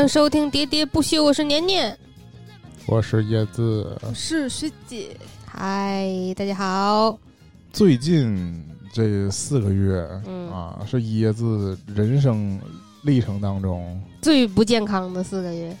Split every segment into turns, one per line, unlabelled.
欢迎收听《喋喋不休》，我是年年。
我是叶子。
我是学姐。
嗨，大家好。
最近这四个月、
嗯
啊，是椰子人生历程当中，
最不健康的四个月，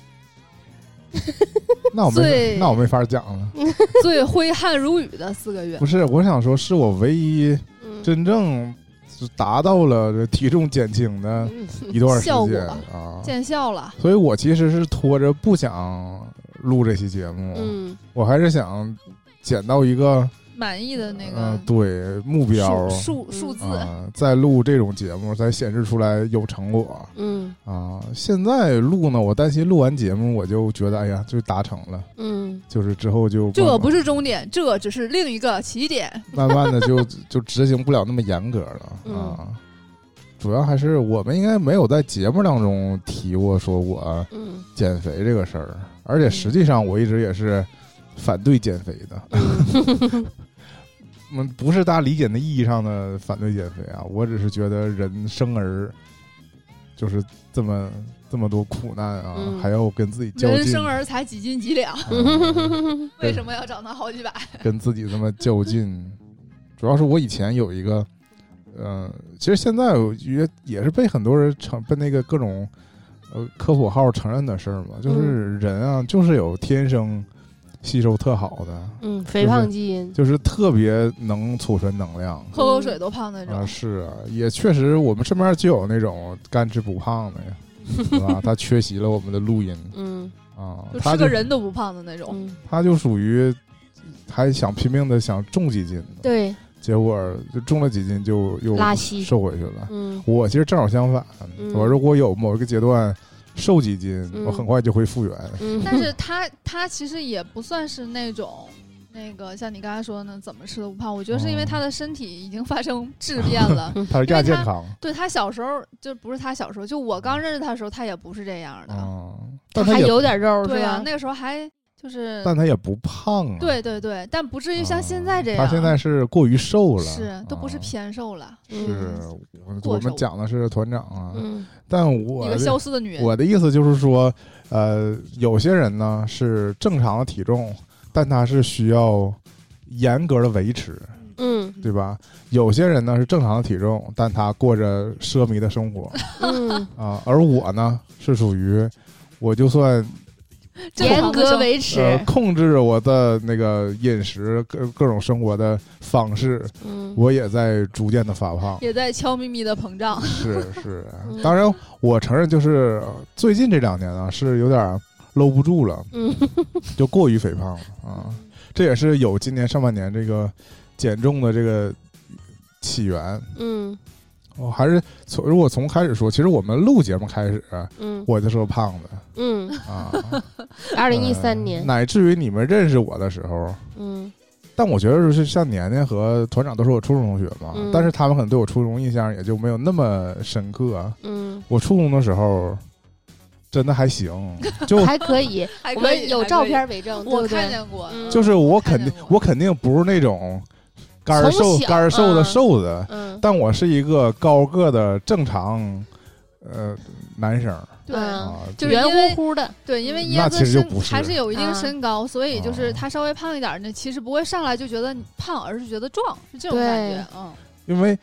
那我没
最
那我没法讲了。
最挥汗如雨的四个月
不，是，我想说，是我唯一
嗯，
真正是达到了这体重减轻的
嗯
一段时间啊。
见效了。
所以我其实是拖着不想录这期节目，
嗯
我还是想减到一个
满意的那
嗯、
个
对目标
数数数字，
啊，再录这种节目才显示出来有成果。
嗯
啊，现在录呢，我担心录完节目我就觉得，哎呀，就达成了，
嗯
就是之后就
这不
是
是终点，这只是另一个起点。
慢慢的就就执行不了那么严格了
嗯
啊。主要还是我们应该没有在节目当中提过说我
嗯
减肥这个事儿，而且实际上我一直也是反对减肥的。
嗯
嗯，不是大家理解的意义上的反对减肥啊，我只是觉得人生而就是这么这么多苦难啊，
嗯
还要跟自己较劲，
人生而才几斤几两，
嗯
为什么要长到好几百？
跟自己这么较劲。主要是我以前有一个，呃，其实现在我觉得也是被很多人承被那个各种呃科普号承认的事儿嘛，就是人啊，就是有天生吸收特好的，
嗯，肥胖基因，
就是特别能储存能量。
喝口水都胖那种。
啊，
种。
是啊，也确实，我们身边就有那种干吃不胖的呀，是吧？他缺席了我们的录音。
嗯。
啊，
吃个人都不胖的那种，
嗯，
他就属于还想拼命的想重几斤，
对，
结果就重了几斤就又
拉稀。
瘦回去了。
嗯。
我其实正好相反，
嗯。
我如果有某一个阶段瘦几斤，
嗯
我很快就会复原。
嗯，
但是他他其实也不算是那种。那个像你刚才说的呢，怎么吃都不胖。我觉得是因为
哦
他的身体已经发生质变了。
他是亚健康
对他小时候就不是他小时候，就我刚认识他的时候，他也不是这样的。
他
还有点肉
对啊，？那个时候还就是
但他也不胖啊。
对对对，但不至于
啊，
像现在这样。
他现在是过于瘦了，
是都不是
啊
偏瘦了，
是
嗯
我我们讲的是团长啊，
嗯
但
一个消失的女人。
我的意思就是说，呃，有些人呢是正常的体重，但他是需要严格的维持，
嗯
对吧？有些人呢是正常的体重，但他过着奢靡的生活
嗯，
啊，而我呢是属于，我就算
正
严格维持，
呃控制我的那个饮食各各种生活的方式，
嗯
我也在逐渐的发胖。
也在悄咪咪的膨胀。
是是
嗯，
当然我承认，就是呃最近这两年啊，是有点搂不住了，
嗯
就过于肥胖了啊。这也是有今年上半年这个减重的这个起源。
嗯
我还是从如果从开始说，其实我们录节目开始，
嗯。
我就是个胖子。
嗯，
啊。
二零一
呃
三年，
乃至于你们认识我的时候，
嗯。
但我觉得就是像年年和团长都是我初中同学嘛，
嗯。
但是他们可能对我初中印象也就没有那么深刻。啊
嗯，
我初中的时候真的还行，就
还可以，我
还可以
们有照，片为证，
我看见过。
嗯
就是我肯定我肯定不是那种干儿瘦
从小
干儿瘦的
嗯
瘦子，
嗯。
但我是一个高个的正常呃男生啊，
圆
就是因为
乎乎的，
对，因为
那
椰子身
其实就不是
还是有一定
啊
身高，所以就是
啊
他稍微胖一点儿呢，其实不会上来就觉得你胖，而是觉得壮，是这种感觉。嗯，
因为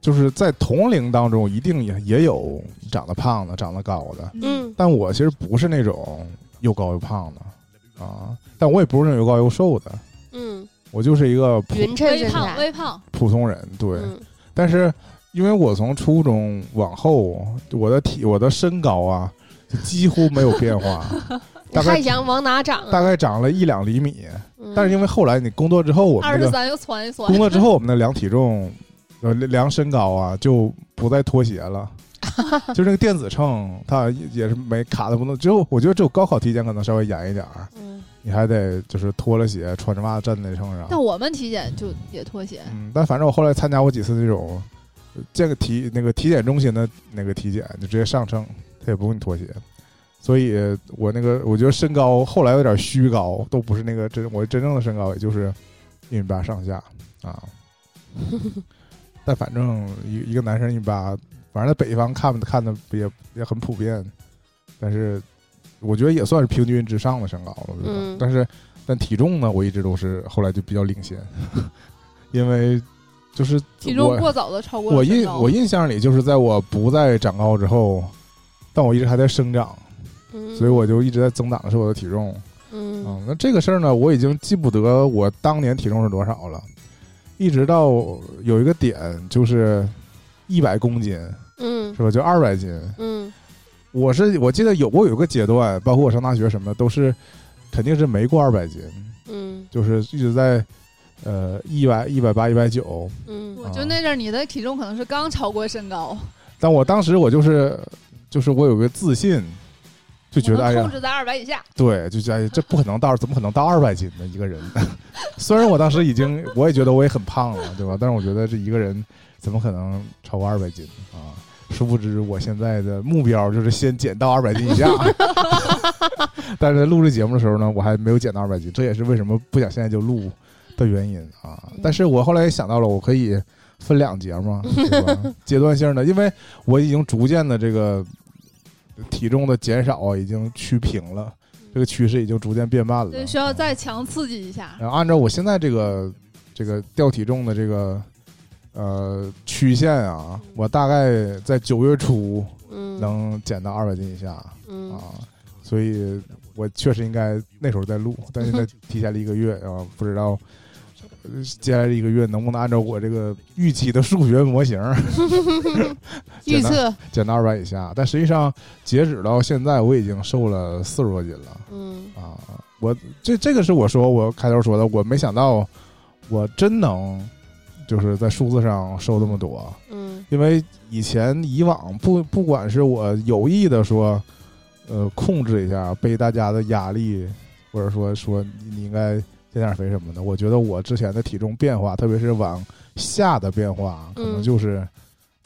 就是在同龄当中一定也也有长得胖的、长得高的，
嗯。
但我其实不是那种又高又胖的啊，但我也不是那种又高又瘦的，
嗯，
我就是一个普
匀称身
微胖
材，
微胖，
普通人，对。
嗯
但是因为我从初中往后，我的体我的身高啊，就几乎没有变化，大概
还想往哪长啊？
大概长了一两厘米。
嗯
但是因为后来你工作之后，我们这个
二十三又窜一窜
工。作之后，我们的量体重，呃，量身高啊，就不再脱鞋了。就那个电子秤，它也也是没卡的不能。只有我觉得只有高考体检可能稍微严一点儿，
嗯
你还得就是脱了鞋，穿着袜子站在秤上。
但我们体检就也脱鞋，
嗯，但反正我后来参加过几次这种呃这个体那个体检中心的那个体检，就直接上秤，他也不用你脱鞋。所以我那个我觉得身高后来有点虚高，都不是那个真我真正的身高，也就是一米八上下啊。但反正一一个男生一米八，反正在北方看看的也也很普遍但是我觉得也算是平均之上的身高了，但是但体重呢，我一直都是后来就比较领先，因为就是
体重过早的超过
我印我印象里就是在我不再长高之后，但我一直还在生长，
嗯，
所以我就一直在增长的是我的体重。
嗯。
嗯，那这个事儿呢，我已经记不得我当年体重是多少了，一直到有一个点就是一百公斤，
嗯。
是吧？就二百斤。
嗯
我是我记得有过有个阶段，包括我上大学什么的，都是肯定是没过二百斤，
嗯
就是一直在呃一百一百八一百九。
嗯
我觉得那阵儿你的体重可能是刚超过身高，
但我当时我就是就是我有个自信，就觉得哎呀
控，制在二百以下。
对，就觉得哎这不可能到，怎么可能到二百斤呢？一个人，虽然我当时已经，我也觉得我也很胖了，对吧？但是我觉得这一个人怎么可能超过二百斤啊？殊不知，我现在的目标就是先减到二百斤以下。但是在录制节目的时候呢，我还没有减到二百斤，这也是为什么不想现在就录的原因啊。但是我后来也想到了，我可以分两节嘛，对吧？阶段性的，因为我已经逐渐的这个体重的减少啊，已经趋平了，这个趋势已经逐渐变慢了。
对，需要
啊
再强刺激一下。
然后按照我现在这个这个掉体重的这个呃曲线啊，我大概在九月初
嗯
能减到二百斤以下
嗯
啊，所以我确实应该那时候再录，但是现在提前了一个月啊，不知道。呃接下来一个月能不能按照我这个预期的数学模型
预测
减到二百以下？但实际上截止到现在，我已经瘦了四十多斤了。
嗯
啊，我这这个是我说我开头说的，我没想到我真能就是在数字上瘦这么多，
嗯。
因为以前以往不不管是我有意的说，呃，控制一下被大家的压力，或者说说你你应该减点肥什么的，我觉得我之前的体重变化，特别是往下的变化，可能
嗯。
就是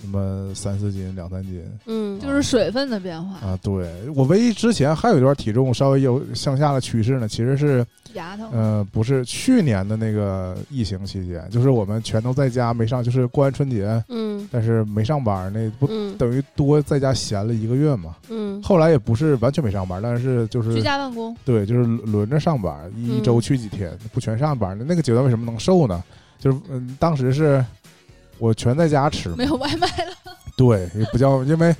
那么三四斤、两三斤。
嗯
就是水分的变化，
啊，对我唯一之前还有一段体重稍微有向下的趋势呢，其实是
牙疼。
呃，不是去年的那个疫情期间，就是我们全都在家没上，就是过完春节，
嗯
但是没上班，那不
嗯
等于多在家闲了一个月嘛。
嗯
后来也不是完全没上班，但是就是
居家办公，
对，就是轮着上班，一
嗯
周去几天，不全上班。那个阶段为什么能瘦呢？就是嗯，当时是我全在家吃，
没有外卖了。
对，也不叫，因为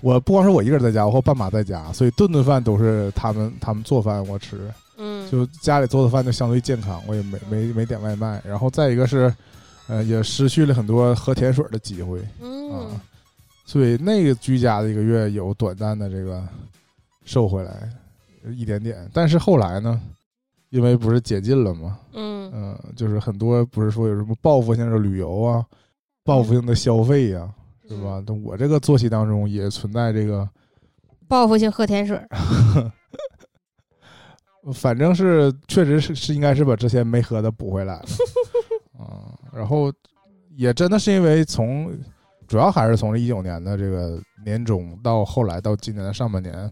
我不光是我一个人在家，我和爸妈在家，所以顿顿饭都是他们他们做饭我吃，
嗯。
就家里做的饭就相对健康，我也没没没点外卖。然后再一个是，呃，也失去了很多喝甜水的机会。
嗯。
啊，所以那个居家的一个月有短暂的这个瘦回来一点点，但是后来呢，因为不是解禁了嘛，
嗯。
嗯、就是很多不是说有什么报复性的旅游啊，报复性的消费呀、是吧？那我这个作息当中也存在这个，
报复性喝甜水，
反正是确实是是应该是把之前没喝的补回来了，啊、然后也真的是因为从主要还是从这一九年的这个年中到后来到今年的上半年，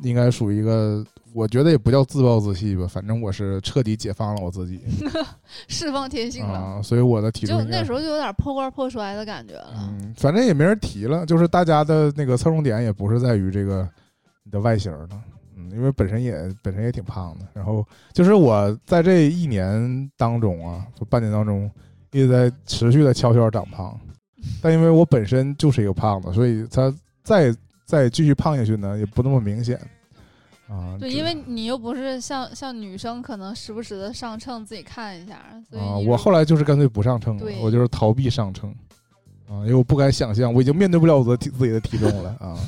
应该属于一个我觉得也不叫自暴自弃吧，反正我是彻底解放了我自己
释放天性了，
啊，所以我的体重
就那时候就有点破罐破摔的感觉了。
嗯，反正也没人提了，就是大家的那个侧重点也不是在于这个你的外形了，嗯，因为本身也本身也挺胖的，然后就是我在这一年当中啊，就半年当中一直在持续的悄悄长胖，但因为我本身就是一个胖子，所以他再再继续胖下去呢，也不那么明显啊。
对，因为你又不是像像女生，可能时不时的上秤自己看一下，所以
啊，我后来就是干脆不上秤了，我就是逃避上秤啊，因为我不敢想象，我已经面对不了我的体自己的体重了啊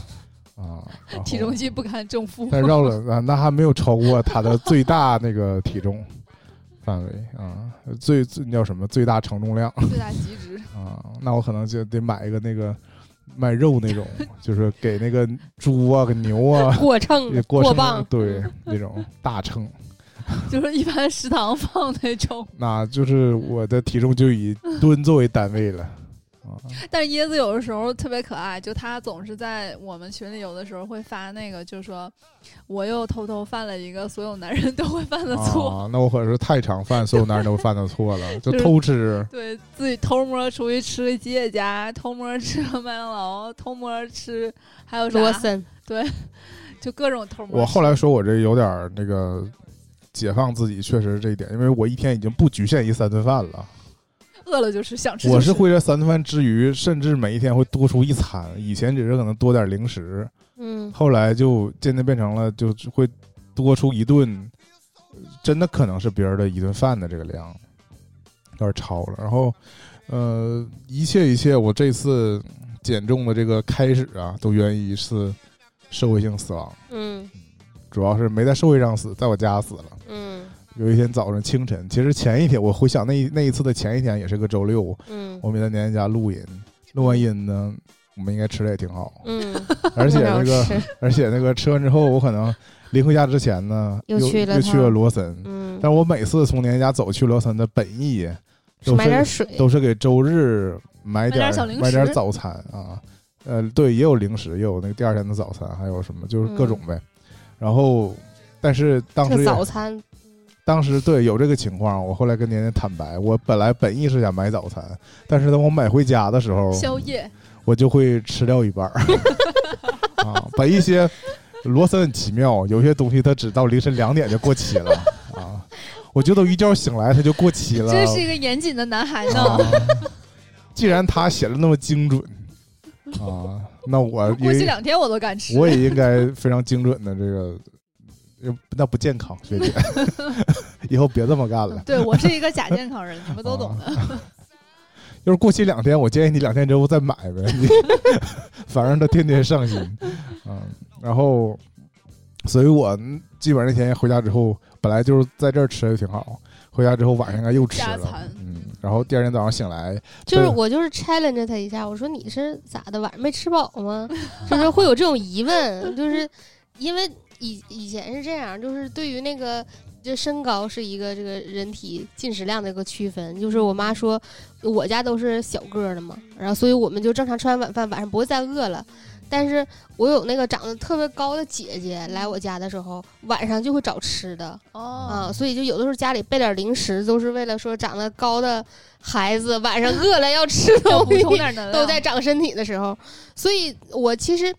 啊，
体重计不堪重负。
但绕了 啊，那还没有超过他的最大那个体重范围啊，最最叫什么最大承重量
最大极值，
啊，那我可能就得买一个那个卖肉那种，就是给那个猪啊、给牛啊
过秤
过
磅，
对那种大秤，
就是一般食堂放那种。
那就是我的体重就以吨作为单位了啊。
但是椰子有的时候特别可爱，就他总是在我们群里有的时候会发那个，就说我又偷偷犯了一个所有男人都会犯的错，
啊，那我可是太常犯所有男人都犯的错了，就
就是
偷吃。
对自己偷摸出去吃个吉野家，偷摸吃个麦当劳，偷摸吃还有啥
罗森，对
就各种偷摸。
我后来说我这有点那个解放自己，确实是这一点，因为我一天已经不局限于三顿饭了。
饿了就是，想吃
我是会在三顿饭之余，甚至每一天会多出一餐。以前只是可能多点零食，
嗯
后来就渐渐变成了就会多出一顿，真的可能是别人的一顿饭的这个量，有点超了。然后，呃，一切一切，我这次减重的这个开始啊，都源于一次社会性死亡，
嗯
主要是没在社会上死，在我家死了。
嗯
有一天早上清晨，其实前一天我回想那那一次的前一天也是个周六，
嗯。
我们在年年家录音，录完音呢，我们应该吃的也挺好，
嗯，
而且那
那
个 而且那个吃完之后，我可能临回家之前呢，又
又去了
又去了罗森，
嗯，
但我每次从年年家走去罗森的本意都
买点
是
水，
都是给周日买点
买点
早餐啊，呃，对，也有零食，也有那个第二天的早餐，还有什么就是各种呗。然后，但是当时
早餐
当时对有这个情况，我后来跟年年坦白，我本来本意是想买早餐，但是等我买回家的时候，
宵夜，
我就会吃掉一半儿 啊。把一些罗森很奇妙，有些东西它只到凌晨两点就过期了 啊。我觉得我一觉醒来它就过期了。
这是一个严谨的男孩呢。
啊，既然他写的那么精准啊，那我
过期
也
两天我都敢吃。
我也应该非常精准的这个，呃那不健康，学姐，以后别这么干了。
对我是一个假健康人，你们都懂的。
就是过期两天，我建议你两天之后再买呗，你反正他天天上新，嗯，然后，所以我基本上那天回家之后，本来就是在这儿吃的挺好，回家之后晚上应该又吃了，嗯，然后第二天早上醒来，
就是我就是 challenge 他一下，我说你是咋的，晚上没吃饱吗？就是会有这种疑问，就是因为以以前是这样，就是对于那个。就身高是一个这个人体进食量的一个区分，就是我妈说，我家都是小个儿的嘛，然后所以我们就正常吃完晚饭，晚上不会再饿了。但是我有那个长得特别高的姐姐来我家的时候，晚上就会找吃的，啊，
哦，
所以就有的时候家里备点零食，都是为了说长得高的孩子晚上饿了要吃东西。都在长身体的时候。所以我其实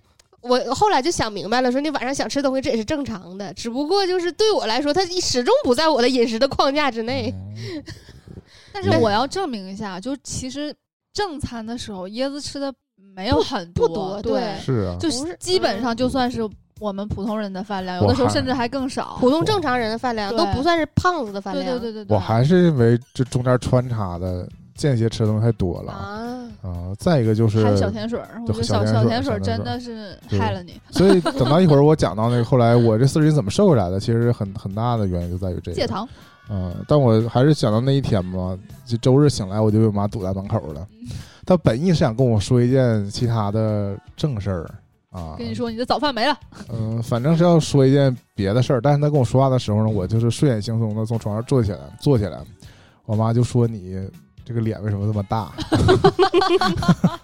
我后来就想明白了，说你晚上想吃东西这也是正常的，只不过就是对我来说，它始终不在我的饮食的框架之内。
嗯。
但是我要证明一下，就其实正餐的时候，椰子吃的没有很
不
多，
多对。
是啊，
就
不是
基本上就算是我们普通人的饭量，有的时候甚至还更少。
普通正常人的饭量都不算是胖子的饭
对
量。
对对对对，
我还是认为这中间穿插的间歇吃的东西太多了。
啊，
啊，再一个就是
还有小甜水儿，我觉得
小甜水儿
小甜水真的是害了你。
所以 等到一会儿我讲到那个后来我这四十斤怎么瘦下来的，其实很很大的原因就在于这个。
戒糖，
嗯，但我还是想到那一天嘛，就周日醒来我就被我妈堵在门口了。她本意是想跟我说一件其他的正事儿啊，
跟你，说你的早饭没了，
嗯、反正是要说一件别的事儿。但是她跟我说话的时候呢，我就是睡眼惺忪的从床上坐起来，坐起来，我妈就说你这个脸为什么这么大？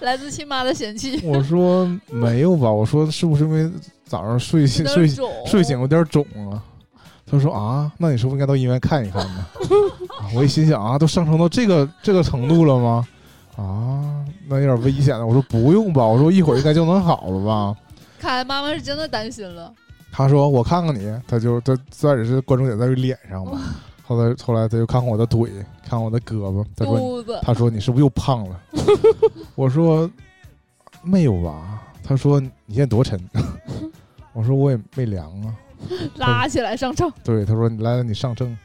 来自亲妈的嫌弃。
我说没有吧，我说是不是因为早上睡醒睡睡醒有点肿啊？他说啊，那你是不是应该到医院看一看呢？啊我一心想啊，都上升到这个这个程度了吗？啊，那有点危险了。我说不用吧，我说一会儿应该就能好了吧。
看来妈妈是真的担心了。
他说我看看你，他就他最开始是关注点在于脸上嘛，后来后来他就看看我的腿，看看我的胳膊，他说他说你是不是又胖了？我说没有吧。他说你现在多沉？我说我也没量啊。
拉起来上秤，
对，他说你来了，你上秤。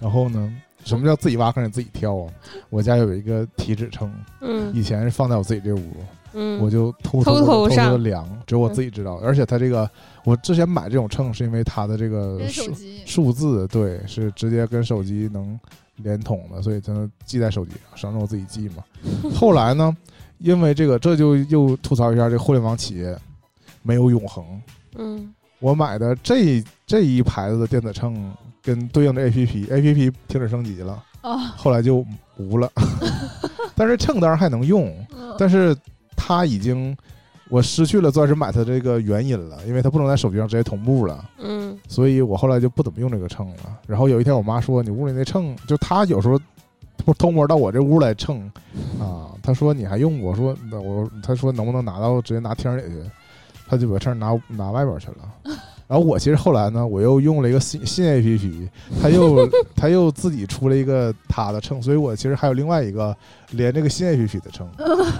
然后呢，什么叫自己挖坑你自己跳啊？我家有一个体脂秤，
嗯
以前是放在我自己这屋，
嗯，
我就偷
偷偷
偷偷的量，只有我自己知道。而且它这个，我之前买这种秤是因为它的这个数数字，对，是直接跟手机能连通的，所以才能记在手机上，省着我自己记嘛。后来呢，因为这个，这就又吐槽一下这互联网企业没有永恒。
嗯
我买的这这一牌子的电子秤跟对应的 A P P，A P P 停止升级了，
啊，
后来就无了。但是秤当然还能用，
嗯
但是它已经我失去了钻石买它这个原因了，因为它不能在手机上直接同步了，
嗯
所以我后来就不怎么用这个秤了。然后有一天我妈说：“你屋里那秤，就她有时候偷偷摸到我这屋来称啊。”她说：“你还用不？”我说：“那我。”她说：“能不能拿到直接拿厅里去？”他就把秤拿拿外边去了。然后我其实后来呢，我又用了一个新新 A P P，他又 他又自己出了一个他的秤，所以我其实还有另外一个连这个新 A P P 的秤。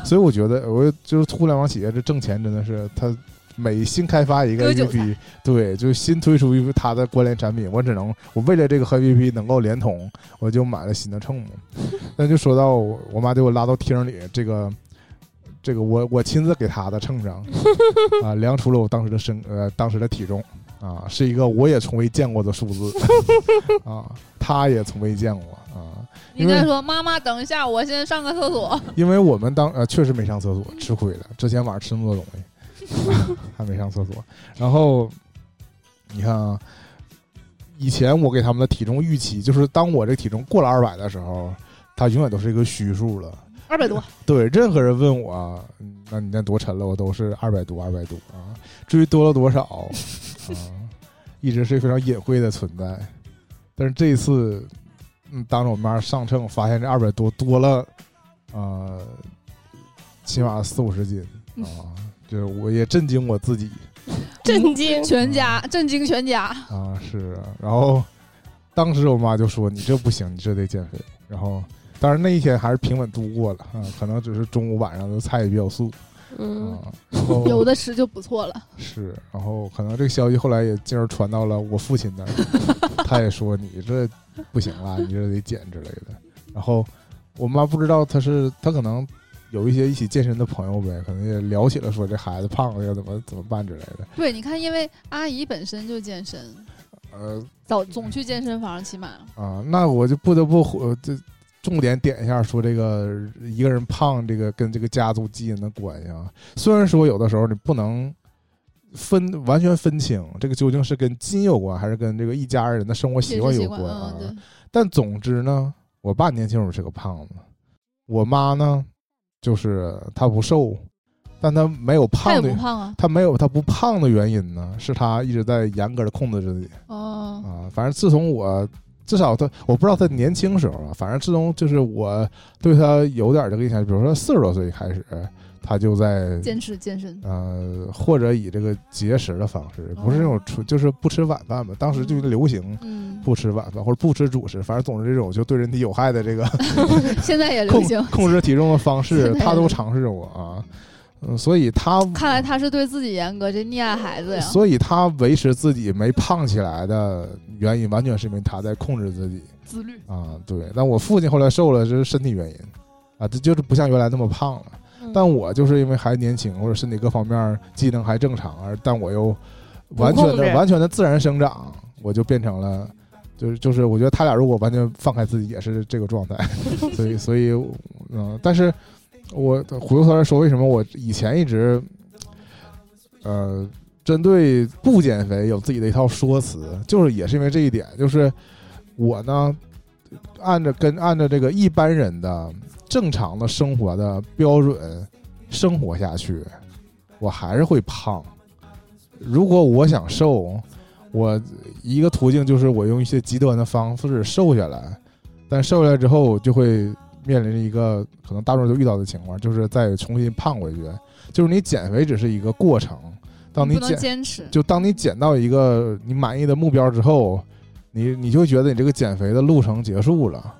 所以我觉得，我就是互联网企业这挣钱真的是他。每新开发一个 APP，对，就新推出一个它的关联产品，我只能我为了这个和 A P P 能够连通，我就买了新的秤嘛。那就说到我我妈给我拉到厅里，这个这个我我亲自给她的秤上 啊量出了我当时的身呃当时的体重啊，是一个我也从未见过的数字 啊，他也从未见过啊，
应该说妈妈，等一下，我先上个厕所。
因为我们当呃确实没上厕所，吃亏了，之前晚上吃那么多东西。还没上厕所，然后你看啊，以前我给他们的体重预期就是，当我这体重过了二百的时候，它永远都是一个虚数了。
二百多，
对，任何人问我，那你那多沉了，我都是二百多，二百多啊。至于多了多少啊，一直是非常隐晦的存在。但是这一次，嗯，当着我妈上秤，发现这二百多多了，呃，起码四五十斤啊。就是我也震惊我自己，
震惊
全家，震惊全家
啊！是啊，然后当时我妈就说：“你这不行，你这得减肥。”然后，但是那一天还是平稳度过了啊，可能只是中午晚上的菜也比较素，
嗯，
然后
有的吃就不错了。
是，然后可能这个消息后来也进而传到了我父亲那儿，他也说：“你这不行了，你这得减之类的。”然后我妈不知道他是他可能。有一些一起健身的朋友呗，可能也聊起了说这孩子胖了要怎么怎么办之类的。
对，你看，因为阿姨本身就健身，
呃，
早总去健身房，起码
啊，那我就不得不这重点点一下，说这个一个人胖，这个跟这个家族基因的关系啊。虽然说有的时候你不能分完全分清这个究竟是跟基因有关，还是跟这个一家人的生活习惯有关啊。但总之呢，我爸年轻时候是个胖子，我妈呢。就是她不瘦，但她没有胖的，
她胖啊。
他没有她不胖的原因呢，是她一直在严格的控制自己。
哦
啊，反正自从我至少他，我不知道他年轻时候啊，反正自从就是我对他有点这个印象，比如说四十多岁开始。他就在
坚持健身，
呃，或者以这个节食的方式，不是那种纯，就是不吃晚饭嘛。当时就流行，不吃晚饭或者不吃主食，反正总是这种就对人体有害的这个，
现在也流行
控制体重的方式，他都尝试过啊。嗯，所以他
看来他是对自己严格，这溺爱孩子呀。
所以他维持自己没胖起来的原因，完全是因为他在控制自己，
自律
啊。对，但我父亲后来瘦了，这是身体原因啊，这就是不像原来那么胖了。但我就是因为还年轻，或者身体各方面机能还正常，而但我又完全的、完全的自然生长，我就变成了，就是就是，我觉得他俩如果完全放开自己，也是这个状态。所以，所以，嗯，但是我回过头来说，为什么我以前一直，呃，针对不减肥有自己的一套说辞，就是也是因为这一点，就是我呢，按照跟按照这个一般人的。正常的生活的标准，生活下去，我还是会胖。如果我想瘦，我一个途径就是我用一些极端的方式瘦下来。但瘦下来之后，就会面临着一个可能大众都遇到的情况，就是再重新胖回去。就是你减肥只是一个过程，当你减
坚持，
就当你减到一个你满意的目标之后，你你就觉得你这个减肥的路程结束了，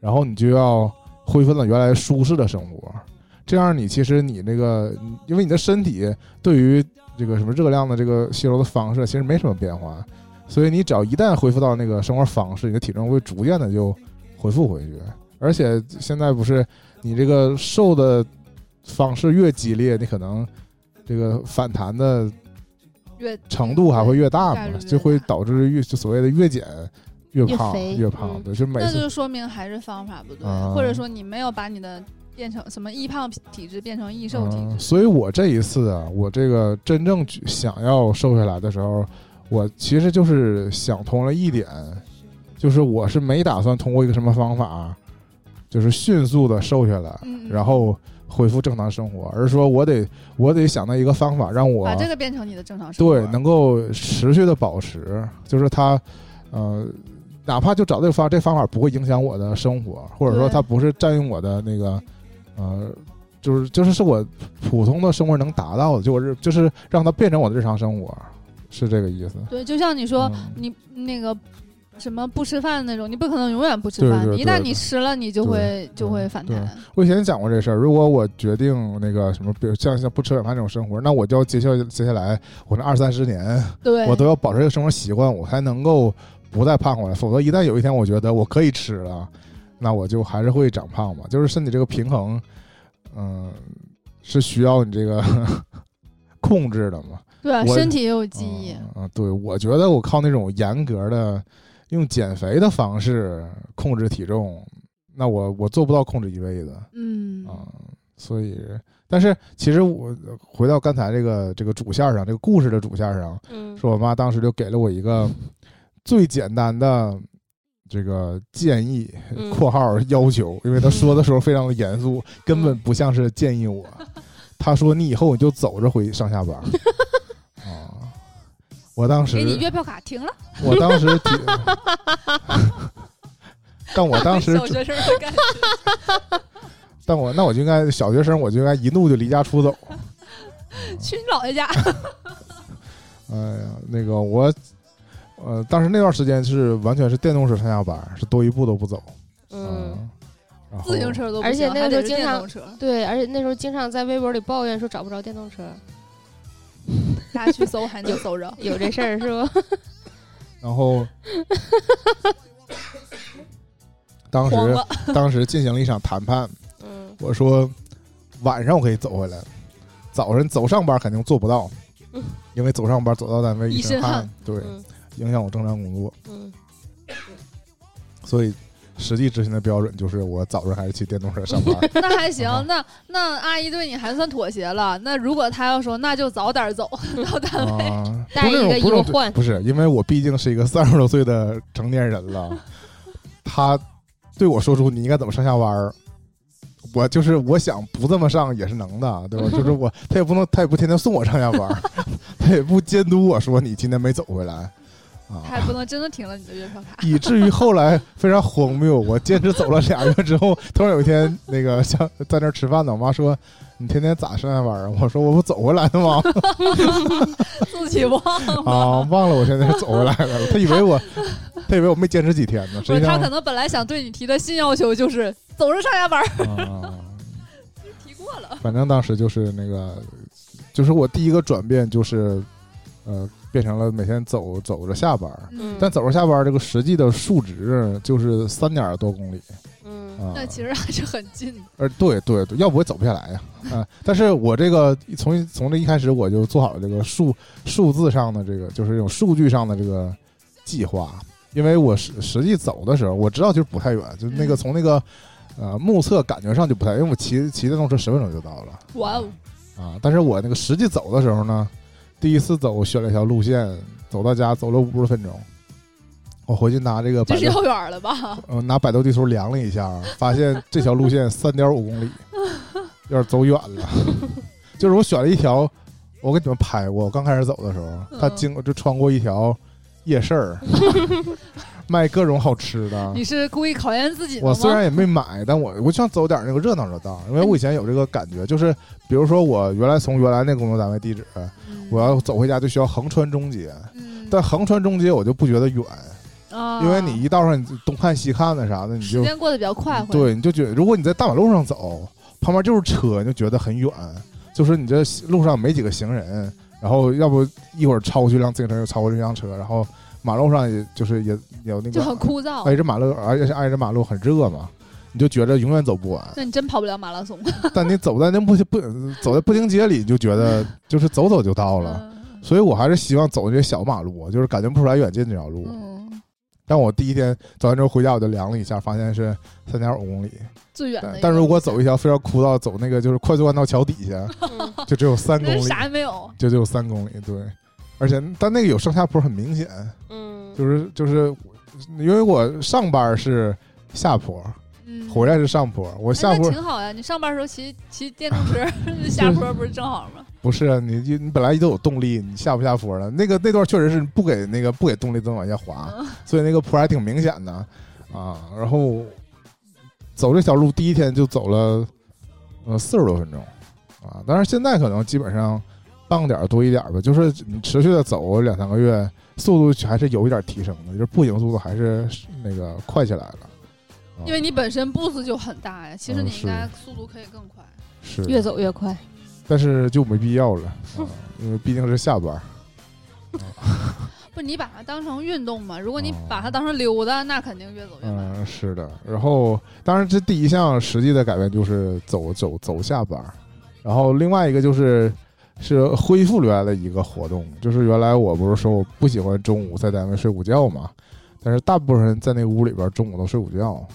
然后你就要。恢复到原来舒适的生活，这样你其实你那个，因为你的身体对于这个什么热量的这个吸收的方式其实没什么变化，所以你只要一旦恢复到那个生活方式，你的体重会逐渐的就恢复回去。而且现在不是你这个瘦的方式越激烈，你可能这个反弹的
越
程度还会越大嘛，就会导致越就所谓的越减。越胖越胖，对，就每
次那就说明还是方法不对，或者说你没有把你的变成什么易胖体质变成易瘦体质。
所以我这一次啊，我这个真正想要瘦下来的时候，我其实就是想通了一点，就是我是没打算通过一个什么方法，就是迅速的瘦下来，然后恢复正常生活，而是说我得我得想到一个方法，让我
把这个变成你的正常生活，
对，能够持续的保持，就是它，呃。哪怕就找这个方，这方法不会影响我的生活，或者说它不是占用我的那个，呃，就是就是是我普通的生活能达到的，就我日就是让它变成我的日常生活，是这个意思。
对，就像你说，
嗯
你那个什么不吃饭那种，你不可能永远不吃饭，
对对
一旦你吃了，你就会就会反弹。
我以前讲过这事儿，如果我决定那个什么，比如像像不吃晚饭这种生活，那我就要接下接下来我那二三十年，
对，
我都要保持这个生活习惯，我才能够不再胖回来。否则一旦有一天我觉得我可以吃了，那我就还是会长胖嘛。就是身体这个平衡，嗯、是需要你这个 控制的嘛。
对啊，身体也有记忆。
嗯、嗯对，我觉得我靠那种严格的用减肥的方式控制体重，那我我做不到控制一辈子。
嗯
啊、所以，但是其实我回到刚才这个这个主线上，这个故事的主线上，
嗯
是我妈当时就给了我一个最简单的这个建议
嗯（
括号要求），因为她说的时候非常的严肃，根本不像是建议我。她说：“你以后你就走着回上下班。”啊，我当时
给你月票卡停了。
我当时 挺，但我当时
小学生的感觉，
但我那我就应该小学生，我就应该一怒就离家出走。
去你姥爷家。
哎呀，那个我，呃，当时那段时间是完全是电动车上下班，是多一步都不走。
嗯，
自行车都不
而且那个时候经常
电动车，
对，而且那时候经常在微博里抱怨说找不着电动车，
大家去搜还能搜着。
有这事儿是吧？
然后当时，当时进行了一场谈判，
嗯。
我说晚上我可以走回来，早晨走上班肯定做不到
嗯，
因为走上班走到单位
一身汗
身汗，对，
嗯。
影响我正常工作，
嗯。
所以实际执行的标准就是我早上还是骑电动车上班。
那还行
啊，
那那阿姨对你还算妥协了。那如果她要说，那就早点走到单位。
啊，
带一个
不是不是因为我毕竟是一个三十多岁的成年人了，他对我说出你应该怎么上下班儿，我就是我想不这么上也是能的，对吧？就是我他也不能他也不天天送我上下班儿，他也不监督我说你今天没走回来
还
啊。
不能真的停了你的月票卡。
以至于后来非常荒谬，我坚持走了俩月之后，突然有一天，那个像在那儿吃饭呢，我妈说：“你天天咋上下班啊？”我说：“我不走回来的吗？”
自己忘了。
啊，忘了我现在是走回来了。他以为我，他以为我没坚持几天呢。
不是，
实际上，
他可能本来想对你提的新要求就是走着上下班儿，
啊，
提过了。
反正当时就是那个，就是我第一个转变就是，呃，变成了每天走走着下班但走着下班儿这个实际的数值就是三点多公里
嗯
啊。
那其实还是很近的。
呃，对对对，要不我走不下来呀 啊！但是我这个从从这一开始我就做好了这个数数字上的这个，就是这种数据上的这个计划，因为我实实际走的时候，我知道就是不太远，就是那个
嗯
从那个呃目测感觉上就不太，因为我骑骑电动车十分钟就到了
哇哦，
啊。但是我那个实际走的时候呢，第一次走我选了一条路线，走到家走了五十分钟，我回去拿这个
这是要远了吧？
嗯，拿百度地图量了一下，发现这条路线三点五公里，有点走远了。就是我选了一条，我给你们拍过，我刚开始走的时候，
他
经过就穿过一条夜市儿，卖各种好吃的。
你是故意考验自己的吗？
我虽然也没买，但我我想走点那个热闹热闹，因为我以前有这个感觉，就是比如说我原来从原来那工作单位地址，
嗯
我要走回家就需要横穿中街，
嗯。
但横穿中街我就不觉得远，
啊，
因为你一道上你东看西看的啥的，你就
时间过得比较快，
对，你就觉得如果你在大马路上走，旁边就是车，你就觉得很远，就是你这路上没几个行人，然后要不一会儿超过去一辆自行车，又超过去一辆车，然后马路上也就是也有那个
就很
个
枯燥。
挨着马路，而且是挨着马路很热嘛，你就觉得永远走不完。
那你真跑不了马拉松
但你走在那步不走在步行街里，你就觉得就是走走就到了。
嗯
所以我还是希望走那些小马路，就是感觉不出来远近这条路。
嗯，
但我第一天走完之后回家，我就量了一下，发现是三点五公里。
最远的。
但但如果走一条非常枯燥，走那个就是快速弯道桥底下，
嗯
就只有三公里，
啥也没有，
就只有三公里，对。而且但那个有上下坡很明显，
嗯，
就是就是因为我上班是下坡，
嗯，
回来是上坡，我
哎
下坡
那挺好呀。你上班的时候骑骑电动车 下坡不是正好吗？
不是啊你你本来都有动力，你下不下坡了？那个那段确实是不给那个不给动力，总往下滑，
嗯
所以那个坡还挺明显的啊。然后走这条路第一天就走了呃，四十多分钟啊。但是现在可能基本上半个点儿多一点儿吧，就是你持续的走两三个月，速度还是有一点提升的，就是步行速度还是那个快起来了。啊
因为你本身步子就很大呀，其实
嗯
你应该速度可以更快。
是
越走越快。
但是就没必要了，啊、因为毕竟是下班儿。
不，你把它当成运动嘛。如果你
哦
把它当成溜达，那肯定越走越慢。
嗯，是的。然后，当然这第一项实际的改变就是走走走下班儿，然后另外一个就是是恢复原来的一个活动，就是原来我不是说我不喜欢中午在单位睡午觉嘛，但是大部分人在那个屋里边中午都睡午觉。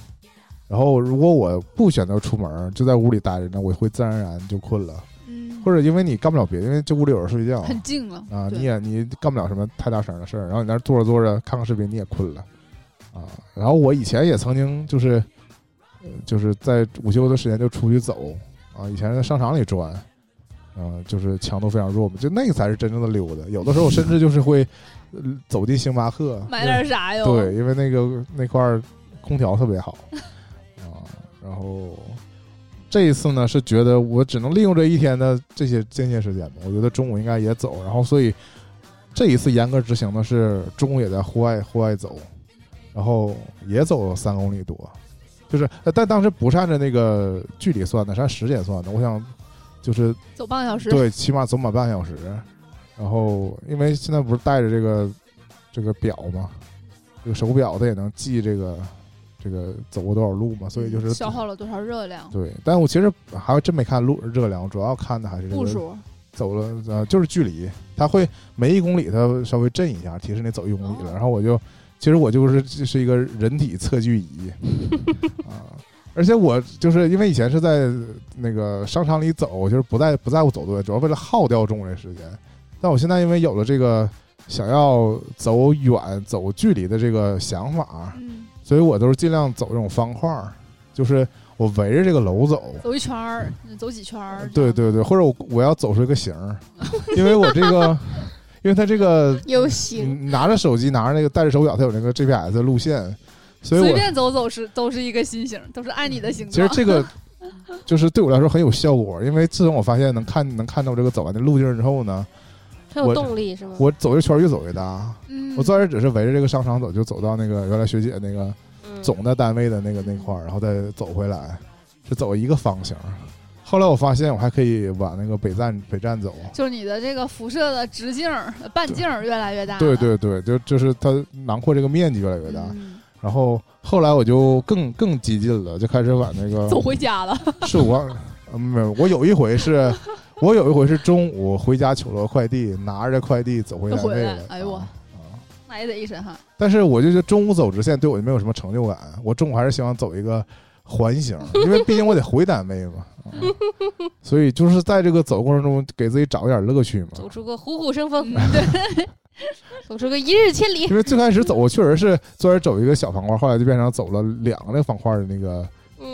然后，如果我不选择出门，就在屋里待着那，我会自然而然就困了，
嗯，
或者因为你干不了别的，因为这屋里有人睡觉，
很静了
啊，你也你干不了什么太大声的事儿，然后你在那儿坐着坐着看看视频，你也困了啊。然后我以前也曾经就是，呃就是在午休的时间就出去走啊，以前在商场里转，嗯、就是强度非常弱嘛，就那个才是真正的溜达。有的时候甚至就是会、呃走进星巴克
买点啥哟？
对，因为那个那块儿空调特别好啊。然后这一次呢，是觉得我只能利用这一天的这些间歇时间嘛，我觉得中午应该也走，然后所以这一次严格执行的是中午也在户外户外走，然后也走了三公里多，就是但当时不是按照那个距离算的，是按时间算的。我想就是
走半个小时。
对，起码走满半个小时。然后因为现在不是带着这个这个表嘛，这个手表它也能记这个这个走过多少路嘛，所以就是
消耗了多少热量？
对。但我其实还真没看路热量，主要看的还是这个
步数。
走了呃就是距离，它会每一公里它稍微震一下，提示你走一公里了。
哦
然后我就其实我就是就是一个人体测距仪 啊。而且我就是因为以前是在那个商场里走，就是不在不在乎走多远，主要为了耗掉中午这时间。但我现在因为有了这个想要走远、走距离的这个想法，
嗯，
所以我都是尽量走这种方块儿，就是我围着这个楼走。
走一圈儿，走几圈儿？
对对对，或者我我要走出一个形儿，因为我这个，因为它这个
有型，
嗯拿着手机，拿着那个带着手表，它有那个 GPS 的路线，所以
随便走走是都是一个心形，都是按你的形状
其实。这个就是对我来说很有效果，因为自从我发现能看能看到这个走完的路径之后呢，
很有
我
动力是吗？
我走一圈儿越走越大。
嗯，
我最开始只是围着这个商场走，就走到那个原来学姐那个
嗯
总的单位的那个那块儿，然后再走回来，是走一个方向。后来我发现我还可以往那个北站北站走。
就是你的这个辐射的直径、半径越来越大。
对，对对，就就是它囊括这个面积越来越大。
嗯
然后后来我就更更激进了，就开始往那个
走回家了。
是我，呃没有，我有一回是，我有一回是中午回家取了快递，拿着快递走回单位了。
哎呦我那也得一身汗。
但是我就觉得中午走直线对我就没有什么成就感，我中午还是希望走一个环形，因为毕竟我得回单位嘛。啊 所以就是在这个走过程中给自己找一点乐趣嘛。
走出个虎虎生风，
嗯对，
走出个一日千里。
因为最开始走，我确实是最开始走一个小方块，后来就变成走了两个那方块的那个
嗯，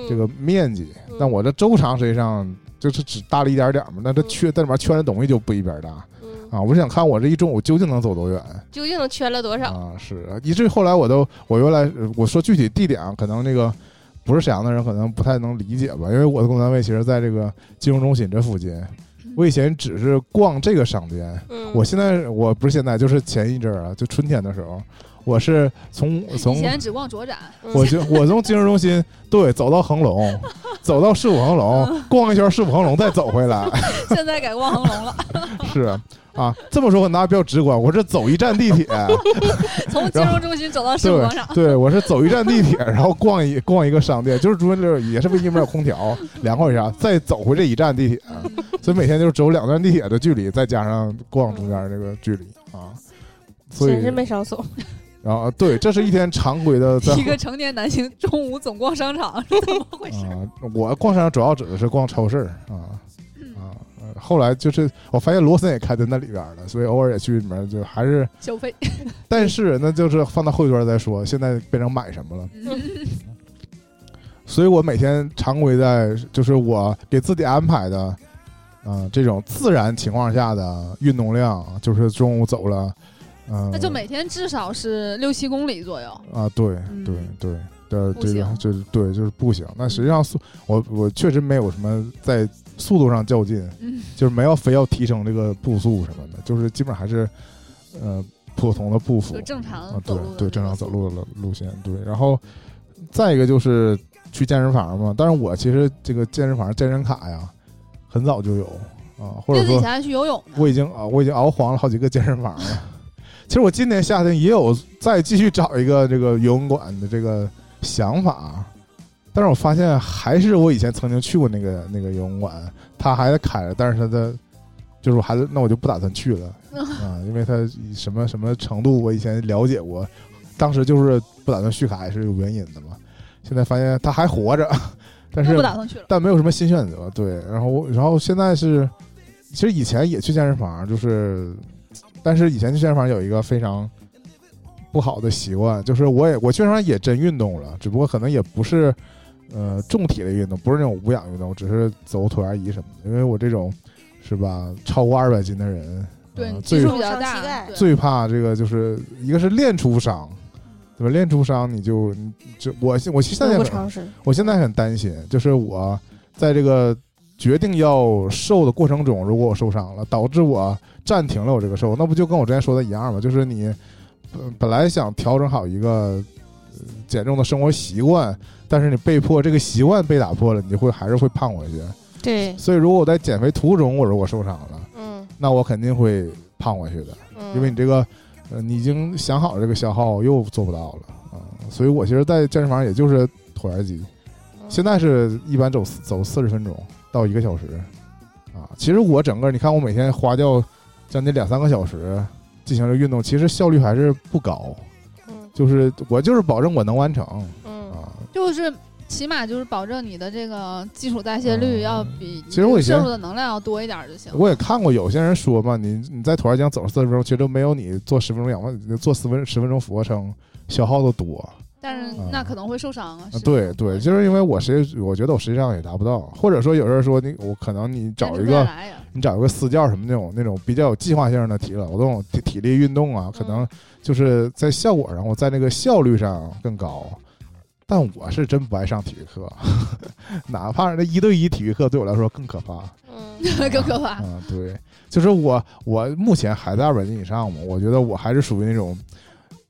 这个面积
嗯，
但我这周长实际上就是只大了一点点嘛，那这圈在里面圈的东西就不一边大
嗯
啊！我是想看我这一中午究竟能走多远
究竟能圈了多少？
啊！是，以至于后来我都我原来呃我说具体地点啊，可能那个不是沈阳的人可能不太能理解吧，因为我的工作单位其实在这个金融中心这附近，我以前只是逛这个商店，
嗯，
我现在我不是现在，就是前一阵儿啊，就春天的时候，我是从从
以前只逛卓展，
嗯。
我就我从金融中心对走到恒隆，走到世府恒隆，逛一圈世府恒隆，再走回来。
现在改逛恒隆了。
是啊，这么说可能大家比较直观，我是走一站地铁，
从金融中心走到世贸
对
广场，
对，我是走一站地铁，然后逛一逛一个商店，就是中间就是也是为因为有空调，凉快一下，再走回这一站地铁，所以每天就是走两站地铁的距离，再加上逛中间这个距离啊，所以
真是没少走。
然后对，这是一天常规的 在
一个成年男性中午总逛商场是怎么回事？
啊，我逛商场主要指的是逛超市啊啊。呃后来就是我发现罗森也开在那里边了，所以偶尔也去里面，就还是，
消费，
但是那就是放到后一段再说。现在变成买什么了？
嗯
所以我每天常规在就是我给自己安排的，嗯、这种自然情况下的运动量，就是中午走了，嗯、
那就每天至少是六七公里左右。
啊，对
对
对对的这个就是对就是步行。那实际上速我我确实没有什么在速度上较劲，
嗯，
就是没有非要提升这个步速什么的，就是基本上还是呃普通的步幅
就正常
啊，对对，正常走路的路线对。然后再一个就是去健身房嘛，但是我其实这个健身房健身卡呀，很早就有啊，或者说
去游泳，
我已经啊，我已经熬黄了好几个健身房了。其实我今年夏天也有再继续找一个这个游泳馆的这个想法，但是我发现还是我以前曾经去过那个那个游泳馆，它还在开着，但是它的就是我还是那我就不打算去了 啊，因为它什么什么程度我以前了解过，当时就是不打算续卡也是有原因的嘛。现在发现它还活着，但是
不打算去了。
但没有什么新选择，对。然后，然后现在是，其实以前也去健身房，就是，但是以前去健身房有一个非常不好的习惯，就是我也我去健身房也真运动了，只不过可能也不是呃重体力运动，不是那种无氧运动，只是走椭圆仪什么的。因为我这种是吧，超过二百斤的人，
对你
呃最
基数比较大
最怕这个就是一个是练出伤，对吧？练出伤你就就我现我现在。我现在很担心，就是我在这个决定要瘦的过程中，如果我受伤了，导致我暂停了我这个瘦，那不就跟我之前说的一样吗？就是你本本来想调整好一个呃减重的生活习惯，但是你被迫这个习惯被打破了，你会还是会胖回去。
对，
所以如果我在减肥途中，我如果受伤了，
嗯
那我肯定会胖回去的。
嗯，
因为你这个，呃，你已经想好了这个消耗，又做不到了啊、所以我其实，在健身房也就是椭圆机，
嗯
现在是一般走走四十分钟到一个小时啊。其实我整个，你看我每天花掉将近两三个小时进行这运动，其实效率还是不高。
嗯
就是我就是保证我能完成
嗯
啊。
就是起码就是保证你的这个基础代谢率
嗯
要比
其实我以前
摄入的能量要多一点就行。
我也看过有些人说嘛，你你在椭圆机上走四十分钟，其实都没有你做十分钟仰卧做十分十分钟俯卧撑消耗的多。
但是
嗯
那可能会受伤啊。
对对，就是因为我实际我觉得我实际上也达不到，或者说有人说你我可能你找一个你找一个私教什么那种那种比较有计划性的体劳动体体力运动啊，可能就是在效果上我在那个效率上更高。但我是真不爱上体育课，哪怕那一对一体育课对我来说更可怕。
嗯
更可怕。
嗯，对，就是我我目前还在二百斤以上嘛，我觉得我还是属于那种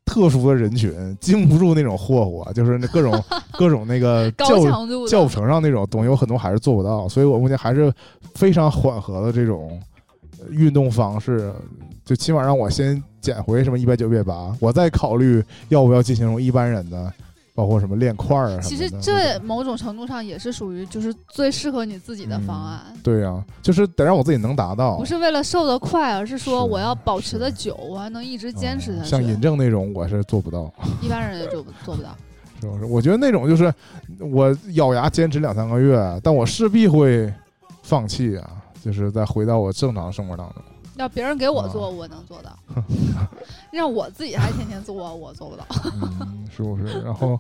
特殊的人群，经不住那种霍霍，就是那各种 各种那个教教程上那种东西，有很多还是做不到，所以我目前还是非常缓和的这种呃运动方式，就起码让我先减回什么一百九、一百八，我再考虑要不要进行一般人的，包括什么练块儿啊。
其实这某种程度上也是属于就是最适合你自己的方案，
对呀、就是得让我自己能达到，
不是为了瘦得快，而是说我要保持的久，我还能一直坚持下去。
嗯像尹正那种，我是做不到。
一般人也做不做不到。
是不是？我觉得那种就是我咬牙坚持两三个月，但我势必会放弃啊，就是再回到我正常生活当中。
要别人给我
啊
做，我能做到；让我自己还天天做，我做不到。
嗯，是不是？然后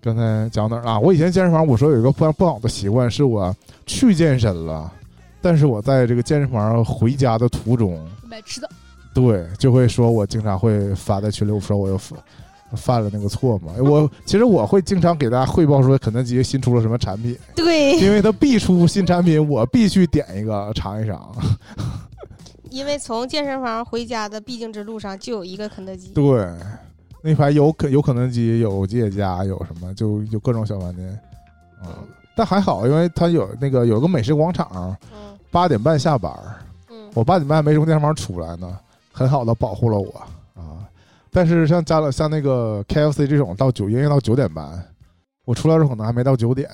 刚才讲哪儿啊？我以前健身房我说有一个不不好的习惯，是我去健身了，但是我在这个健身房回家的途中，
买吃的，
对，就会说我经常会发在群里，我说我又犯犯了那个错嘛。我其实我会经常给大家汇报说肯德基新出了什么产品，
对，
因为它必出新产品，我必须点一个尝一尝。
因为从健身房回家的必经之路上就有一个肯德基。
对，那排有肯有肯德基，有吉野家，有什么就有各种小饭店。嗯，但还好，因为它有那个有个美食广场，
嗯
八点半下班儿，
嗯
我八点半没从健身房出来呢，很好的保护了我啊。但是像加了像那个 KFC 这种到九营业到九点半，我出来的时候可能还没到九点，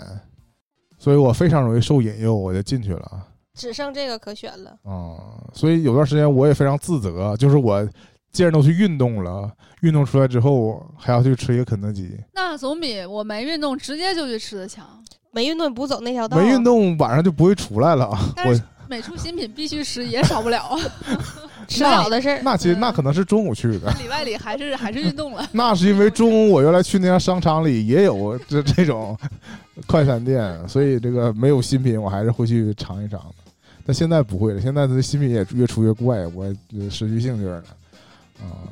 所以我非常容易受引诱，我就进去了。
只剩这个可选了。
啊、所以有段时间我也非常自责，就是我既然都去运动了，运动出来之后还要去吃一个肯德基，
那总比我没运动直接就去吃的强。
没运动不走那条道，
没运动晚上就不会出来了。我
但是每出新品必须吃，也少不了啊。
迟早的事儿。
那其实那可能是中午去的，
里外里还是还是运动了。
那是因为中午我原来去那家商场里也有这这种 快餐店，所以这个没有新品我还是会去尝一尝的。但现在不会了，现在的新品也越出越怪，我呃失去兴趣了啊、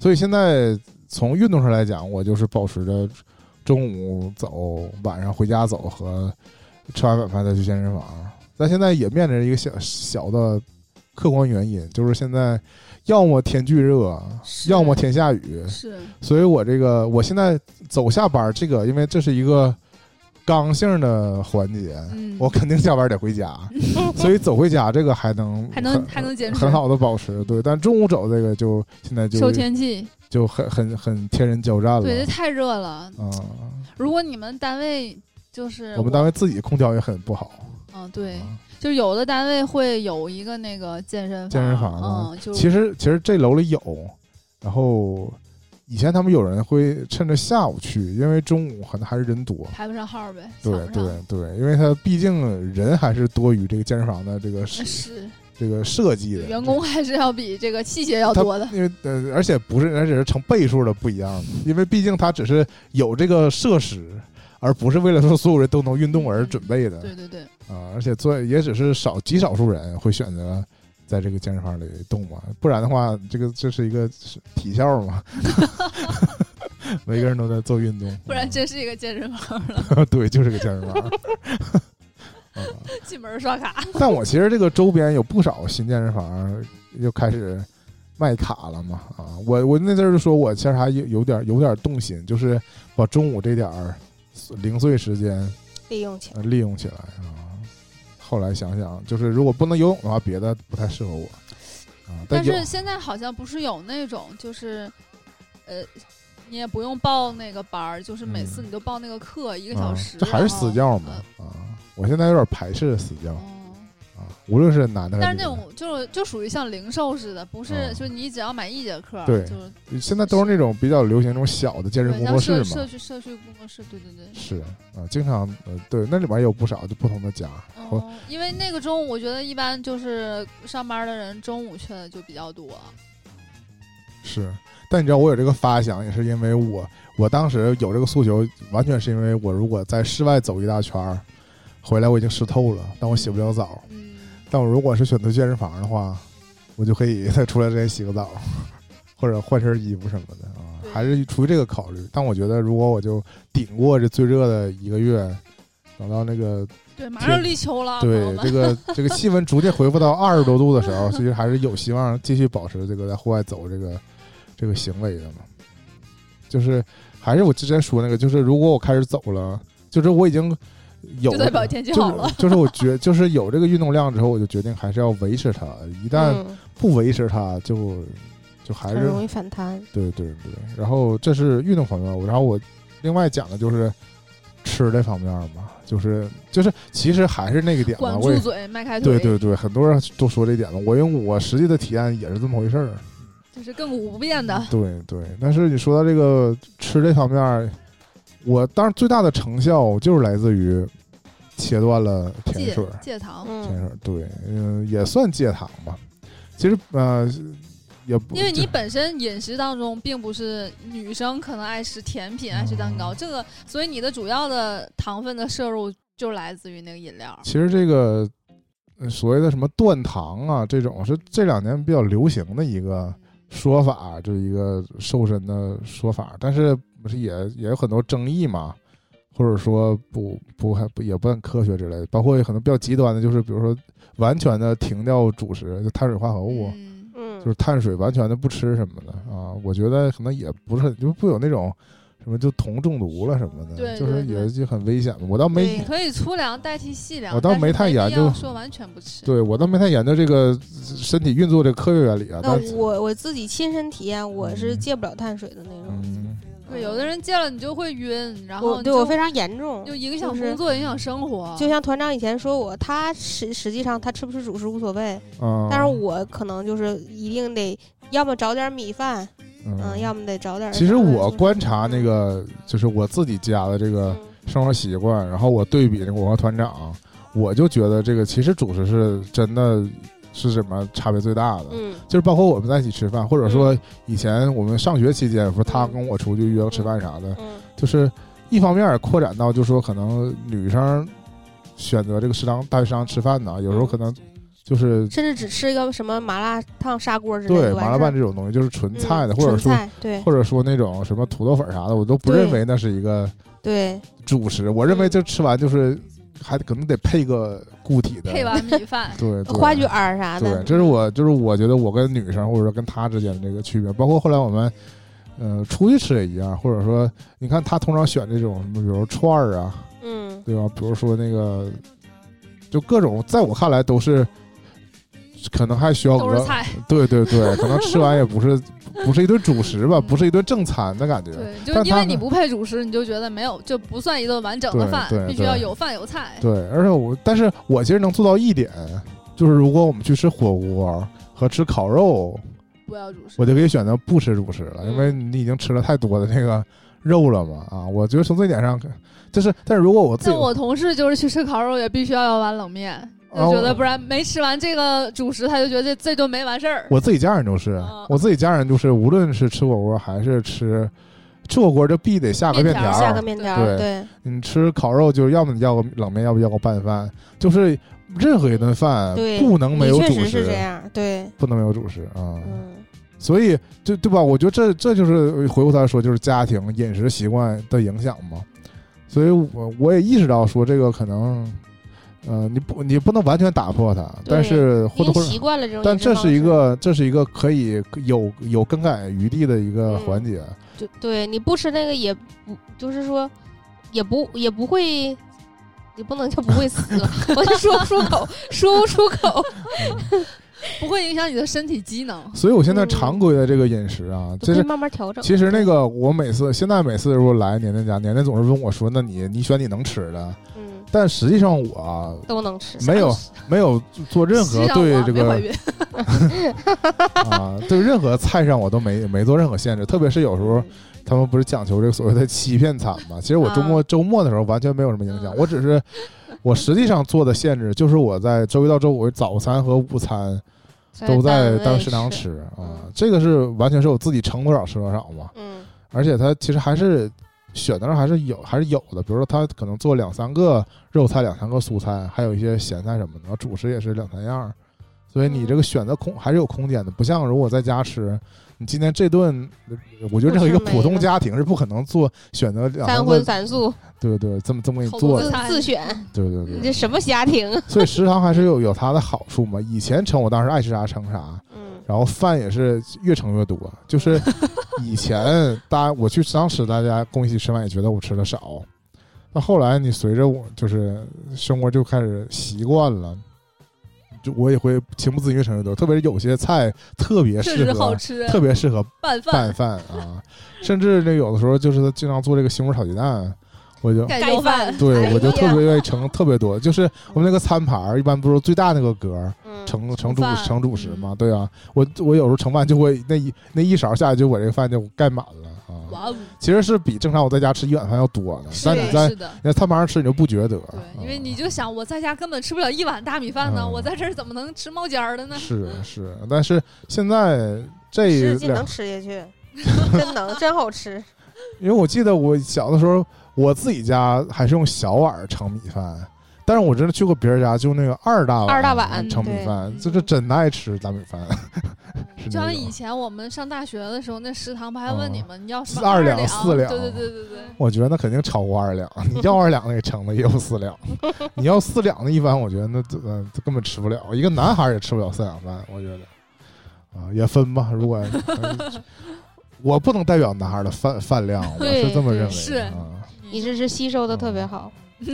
所以现在从运动上来讲，我就是保持着中午走，晚上回家走和吃完晚饭再去健身房。但现在也面临着一个小小的客观原因，就是现在要么天巨热，要么天下雨，
是
所以我这个我现在走下班，这个因为这是一个刚性的环节，
嗯
我肯定下班得回家，所以走回家这个还能
还能还能坚持
很好的保持。对，但中午走这个就现在就
受天气，
就很很很天人交战了。
对，这太热了。
啊、
如果你们单位就是
我们单位自己空调也很不好。
嗯对，
啊
就有的单位会有一个那个健身
健身房吗
嗯，就
其实其实这楼里有，然后以前他们有人会趁着下午去，因为中午可能还是人多。
排不上号呗，
对对对，因为他毕竟人还是多于这个健身房的这个 设
是
这个设计的
员工还是要比这个器械要多的。
因为呃，而且不是，而且是成倍数的不一样的，因为毕竟它只是有这个设施，而不是为了说所有人都能运动而准备的。
对对对，
啊，而且做也只是少极少数人会选择在这个健身房里动嘛，不然的话，这个这是一个是体校嘛，每个人都在做运动，
不然真是一个健身房了，
对，就是个健身房。啊，
进门刷卡。
但我其实这个周边有不少新健身房又开始卖卡了嘛啊，我我那阵儿就说我其实还有有点有点动心，就是把中午这点儿零碎时间
利用起来。
呃利用起来啊。后来想想，就是如果不能游泳的话，别的不太适合我。
但是现在好像不是有那种就是，呃，你也不用报那个班儿，就是每次
嗯。
你都报那个课一个
啊
小时，
这还是私教嘛
然后
啊。我现在有点排斥私教无论是男的还
但是那种就是就属于像零售似的，不是
啊
就你只要买一节课，
对
就是，
现在都是那种比较流行那种小的健身工作室
嘛社。区社区工作室，对对对。
是啊，经常呃，对，那里边也有不少就不同的家。
因为那个中午，我觉得一般就是上班的人中午去的就比较多。
是，但你知道我有这个发想，也是因为我我当时有这个诉求，完全是因为我如果在室外走一大圈儿，回来我已经湿透了，但我洗不了澡。
嗯，
但我如果是选择健身房的话，我就可以在出来之前洗个澡，或者换身衣服什么的啊，还是出于这个考虑。但我觉得，如果我就顶过这最热的一个月，等到那个
对，马上立秋了，
对这个 这个气温逐渐恢复到二十多度的时候，其实还是有希望继续保持这个在户外走这个这个行为的嘛。就是还是我之前说那个，就是如果我开始走了，就是我已经有
就代表天气
就
好了。
是就是我觉 就是有这个运动量之后，我就决定还是要维持它。一旦
嗯，
不维持它，就就还是
很容易反弹。
对对对。然后这是运动方面，然后我另外讲的就是吃这方面嘛，就是就是其实还是那个点嘛，
管住嘴，迈开腿，
对对对，很多人都说这点了。我用我实际的体验也是这么回事儿。
就是亘古不变的。
对对，但是你说到这个吃这方面，我当然最大的成效就是来自于切断了甜
戒
水儿。
戒糖，
甜
嗯，
水对，嗯、也算戒糖吧。其实呃，也不
因为你本身饮食当中并不是女生可能爱吃甜品、爱吃蛋糕，
嗯
这个所以你的主要的糖分的摄入就来自于那个饮料。
其实这个呃所谓的什么断糖啊，这种是这两年比较流行的一个说法，就是一个瘦身的说法，但是不是也也有很多争议嘛，或者说不不还不也不很科学之类的，包括很多比较极端的，就是比如说完全的停掉主食，就碳水化合物。
嗯，
嗯，
就是碳水完全的不吃什么的啊，我觉得可能也不是很，就不有那种什么就铜中毒了什么的，
对
就是也就很危险嘛。我倒没
你
可以粗粮代替细粮，
我倒没太研究
说完全不吃。
对我倒没太研究这个身体运作这个科学原理啊，
那
但
我我自己亲身体验，我是
嗯
戒不了碳水的那种。
嗯，
对，有的人见了你就会晕，然后
我对我非常严重，
就影响
就是
工作，影响生活。
就像团长以前说我，他实实际上他吃不吃主食无所谓，
嗯，
但是我可能就是一定得要么找点米饭，
嗯
嗯，要么得找点。
其实我观察那个就是我自己家的这个
嗯
生活习惯，然后我对比那个我和团长，我就觉得这个其实主食是真的是什么差别最大的。
嗯。
就是包括我们在一起吃饭，或者说以前我们上学期间，说他跟我出去约个吃饭啥的，
嗯。
就是一方面扩展到，就说可能女生选择这个食堂大学食堂吃饭呢，有时候可能就是
甚至只吃一个什么麻辣烫砂锅之类的
对麻辣拌这种东西，就是纯菜的，
嗯
或者说
对。
或者说那种什么土豆粉啥的，我都不认为那是一个
对。
主食。我认为就吃完就是还可能得配个固体的，
配碗 米饭。
对对。
花卷儿啥
对，
的，
这是我就是我觉得我跟女生或者说跟她之间的这个区别，包括后来我们。呃，出去吃也一样，或者说，你看她通常选这种什么，比如串儿啊，
嗯。
对吧？比如说那个，就各种，在我看来都是，可能还需要额，对对对，可能吃完也不是 不是一顿主食吧，不是一顿正餐的感觉。
对，就因为你不配主食，你就觉得没有，就不算一顿完整的饭
对，
必须要有饭有菜。
对，而且我，但是我其实能做到一点，就是如果我们去吃火锅和吃烤肉，
不要主食，
我就可以选择不吃主食了，
嗯
因为你已经吃了太多的那个肉了嘛。啊，我觉得从这一点上，就是，但是如果我自己
像我同事就是去吃烤肉，也必须要要碗冷面，就
哦
觉得不然没吃完这个主食，他就觉得这这顿没完事儿。
我自己家人就是，
啊
我自己家人就是，无论是吃火锅还是吃吃火锅，就必得下个面
面条
条儿。
下个面条
对
儿，对，
你吃烤肉，就要么你要个冷面，要不要个拌饭，就是任何一顿饭
对，
不能没有主
你确实是这
食，
样，对，
不能没有主食啊。
嗯
所以，就对吧？我觉得这这就是回过头来说，就是家庭饮食习惯的影响嘛。所以我我也意识到说，这个可能，呃，你不你不能完全打破它，但是或者或者
习惯了这种
但这是一个，这是一个可以有有更改余地的一个
嗯
环节。
就对你不吃那个也不，就是说也不也不会，也不能叫不会死，我就说不出口，说不出口。
不会影响你的身体机能。
所以我现在
嗯
常规的这个饮食啊，
就
是
慢慢调整。
其实那个我每次现在每次如果来年年家，年年总是问我说：“那你你选你能吃的。
嗯”
但实际上我啊
都能吃，
没有没有做任何对这个 啊对任何菜上我都没没做任何限制，特别是有时候
嗯
他们不是讲求这个所谓的欺骗餐嘛？其实我周末、
啊
周末的时候完全没有什么影响，
嗯
我只是我实际上做的限制就是我在周一到周五早餐和午餐都在当食堂
吃。
吃啊
嗯，
这个是完全是我自己盛多少吃多少嘛，
嗯
而且它其实还是选择上还是有还是有的，比如说他可能做两三个肉菜，两三个素菜，还有一些咸菜什么的，主食也是两三样儿，所以你这个选择空还是有空间的，不像如果在家吃。你今天这顿，我觉得任何一个普通家庭是不可能做选择两
三荤三素
对对，这么这么给你做的，
自自选，
对对对
你这什么家庭？
所以食堂还是有有它的好处嘛。以前盛我当时爱吃啥盛啥，
嗯
然后饭也是越盛越多。就是 以前大家我去食堂吃，大家跟我一起吃饭也觉得我吃的少。那后来你随着我就是生活就开始习惯了，就我也会情不自禁越盛越多。特别是有些菜特别适合
好吃。
特别适合
拌饭
拌
饭、
饭啊，甚至那有的时候就是他经常做这个西红柿炒鸡蛋，我就
盖饭，
对
哎
我就特别愿意盛特别多。就是我们那个餐盘儿一般不是最大那个格儿
嗯
盛盛主盛主食嘛？对啊，我我有时候盛饭就会那一那一勺下去就我这个饭就盖满了啊。
哇哦，
其实是比正常我在家吃一碗饭要多的，但你在。你在餐盘上吃你就不觉得。
对，
啊
因为你就想我在家根本吃不了一碗大米饭呢，
嗯
我在这儿怎么能吃冒尖儿的呢？
是是，但是现在这
能吃下去，真能，真好吃。
因为我记得我小的时候，我自己家还是用小碗盛米饭，但是我真的去过别人家，就那个二大碗
二大碗
盛米饭，就是真爱吃大米饭。
就像以前我们上大学的时候，那食堂不还问你们你要什么
四二两
两、
四两
对对对对对，
我觉得那肯定超过二两，你要二两的给盛的也有四两，你要四两的，一般我觉得那这呃根本吃不了，一个男孩也吃不了四两饭，我觉得啊也分吧，如果。我不能代表男孩的饭饭量，我是这么认为
是
的啊。
你这是吸收的特别好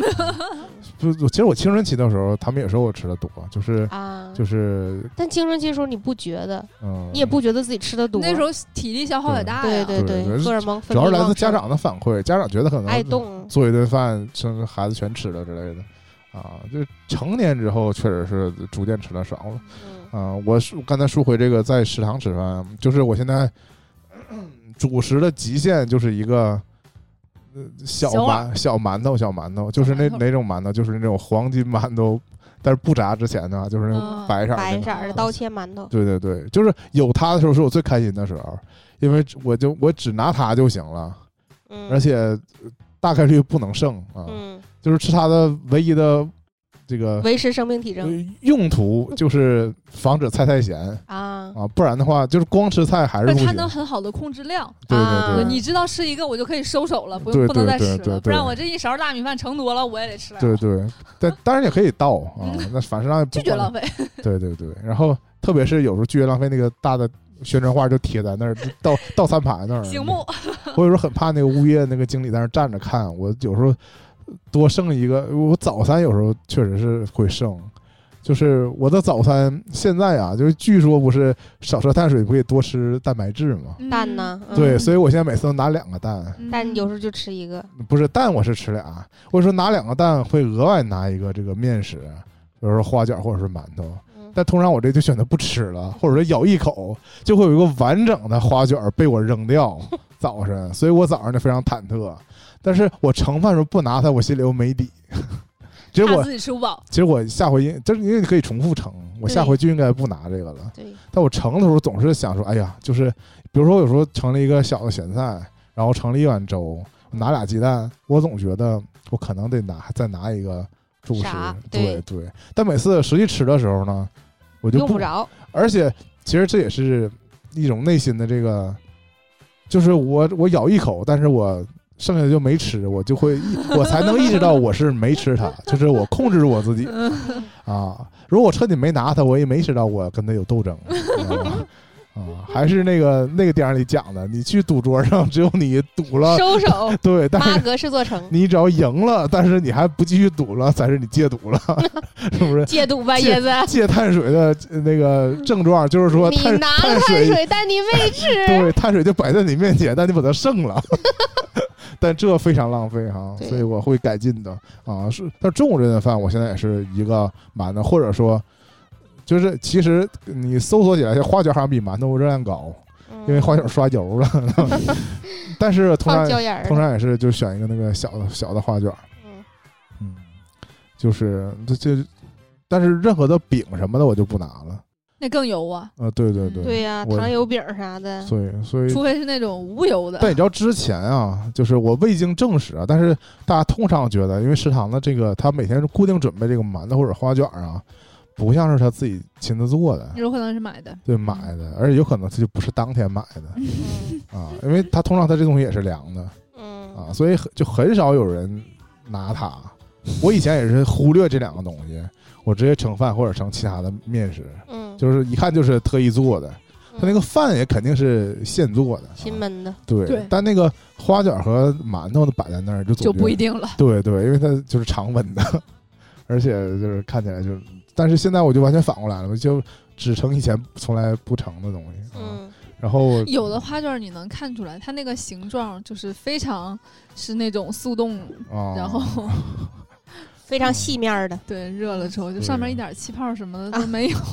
就其实我青春期的时候，他们也说我吃的多，就是
啊。
就是
但青春期的时候你不觉得，
嗯，
你也不觉得自己吃的多。
那时候体力消耗也大呀。
对对
对对
荷尔蒙分
主要是来
旺
自家长的反馈，家长觉得可能
爱动，
做一顿饭，甚至孩子全吃了之类的，啊，就是成年之后确实是逐渐吃的少了。
嗯
啊，我说刚才说回这个在食堂吃饭，就是我现在 主食的极限就是一个。呃小馒小馒头，小馒头，就是那哪种馒头，就是那种黄金馒头，但是不炸之前呢，就是那种
嗯
白色
白色儿的刀切馒头，
对对对，就是有它的时候是我最开心的时候，因为我就我只拿它就行了，
嗯，
而且大概率不能剩啊。
嗯。
就是吃它的唯一的这个
维持生命体
呃
征
用途就是防止菜太咸
啊，
啊，不然的话就是光吃菜还是不行
它。能很好的控制量。
对
啊
对对
你知道吃一个我就可以收手了，不
对
用不能再
对
吃了，不然我这一勺大米饭盛多了我也得吃了。
对对，但当然也可以倒啊，那反正让
拒绝浪费。
对对对，然后特别是有时候拒绝浪费那个大的宣传画就贴在那儿，倒倒餐盘那儿。
醒目，
我有时候很怕那个物业那个经理在那儿站着看，我有时候多剩一个，我早餐有时候确实是会剩。就是我的早餐现在啊，就是据说不是少吃碳水不可以多吃蛋白质嘛？
嗯
蛋呢？嗯
对，所以我现在每次都拿两个蛋，
嗯
但有时候就吃一个，
不是蛋我是吃俩，或者说拿两个蛋会额外拿一个这个面食，比如说花卷或者是馒头。
嗯
但通常我这就选择不吃了，或者说咬一口就会有一个完整的花卷被我扔掉早晨，所以我早上就非常忐忑。但是我盛饭时候不拿它，我心里又没底。其实我
怕自己吃不饱。
其实我下回应就是因为你可以重复盛，我下回就应该不拿这个了。
对，
但我盛的时候总是想说，哎呀，就是比如说有时候盛了一个小的咸菜，然后盛了一碗粥，拿俩鸡蛋，我总觉得我可能得拿再拿一个主食，对
对
对。但每次实际吃的时候呢，我就不
用不着，
而且其实这也是一种内心的这个，就是我我咬一口，但是我剩下的就没吃，我就会意我才能意识到我是没吃它，就是我控制住我自己啊。如果我彻底没拿它，我也没意识到我跟它有斗争。啊啊，还是那个那个电影里讲的，你去赌桌上，只有你赌了，
收手，
对，但是
格式做成，
你只要赢了，但是你还不继续赌了，才是你戒赌了，是不是？
戒赌吧，
戒
椰子。
戒碳水的呃那个症状就是说
你拿了碳
水
水，但你没吃。
对，碳水就摆在你面前，但你把它剩了，但这非常浪费哈，
对
所以我会改进的啊。是，但中午这顿饭我现在也是一个满的，或者说，就是其实你搜索起来，花卷好像比馒头热量高，因为花卷刷油了，但是通常通常也是就选一个那个小的小的花卷，
嗯。
嗯，就是这这，但是任何的饼什么的我就不拿了，
那更油啊，
呃，对对对，
对呀，
我
糖油饼啥的，
所以所以
除非是那种无油的。
但你知道之前啊，就是我未经证实啊，但是大家通常觉得，因为食堂的这个他每天是固定准备这个馒头或者花卷啊，不像是他自己亲自做的，
有可能是买的，
对买的，而且有可能他就不是当天买的。
嗯。
啊，因为他通常他这东西也是凉的。
嗯。
啊，所以很就很少有人拿它。我以前也是忽略这两个东西，我直接盛饭或者盛其他的面食，
嗯，
就是一看就是特意做的，他那个饭也肯定是现做的，
新焖的，
对，
对。
但那个花卷和馒头的摆在那儿就总
就不一定了。
对对，因为它就是常温的，而且就是看起来就是，但是现在我就完全反过来了，我就只成以前从来不成的东西，啊，
嗯
然后
有的花卷你能看出来，它那个形状就是非常是那种速冻，
啊，
然后
非常细面的，
对热了之后，就上面一点气泡什么的都没有。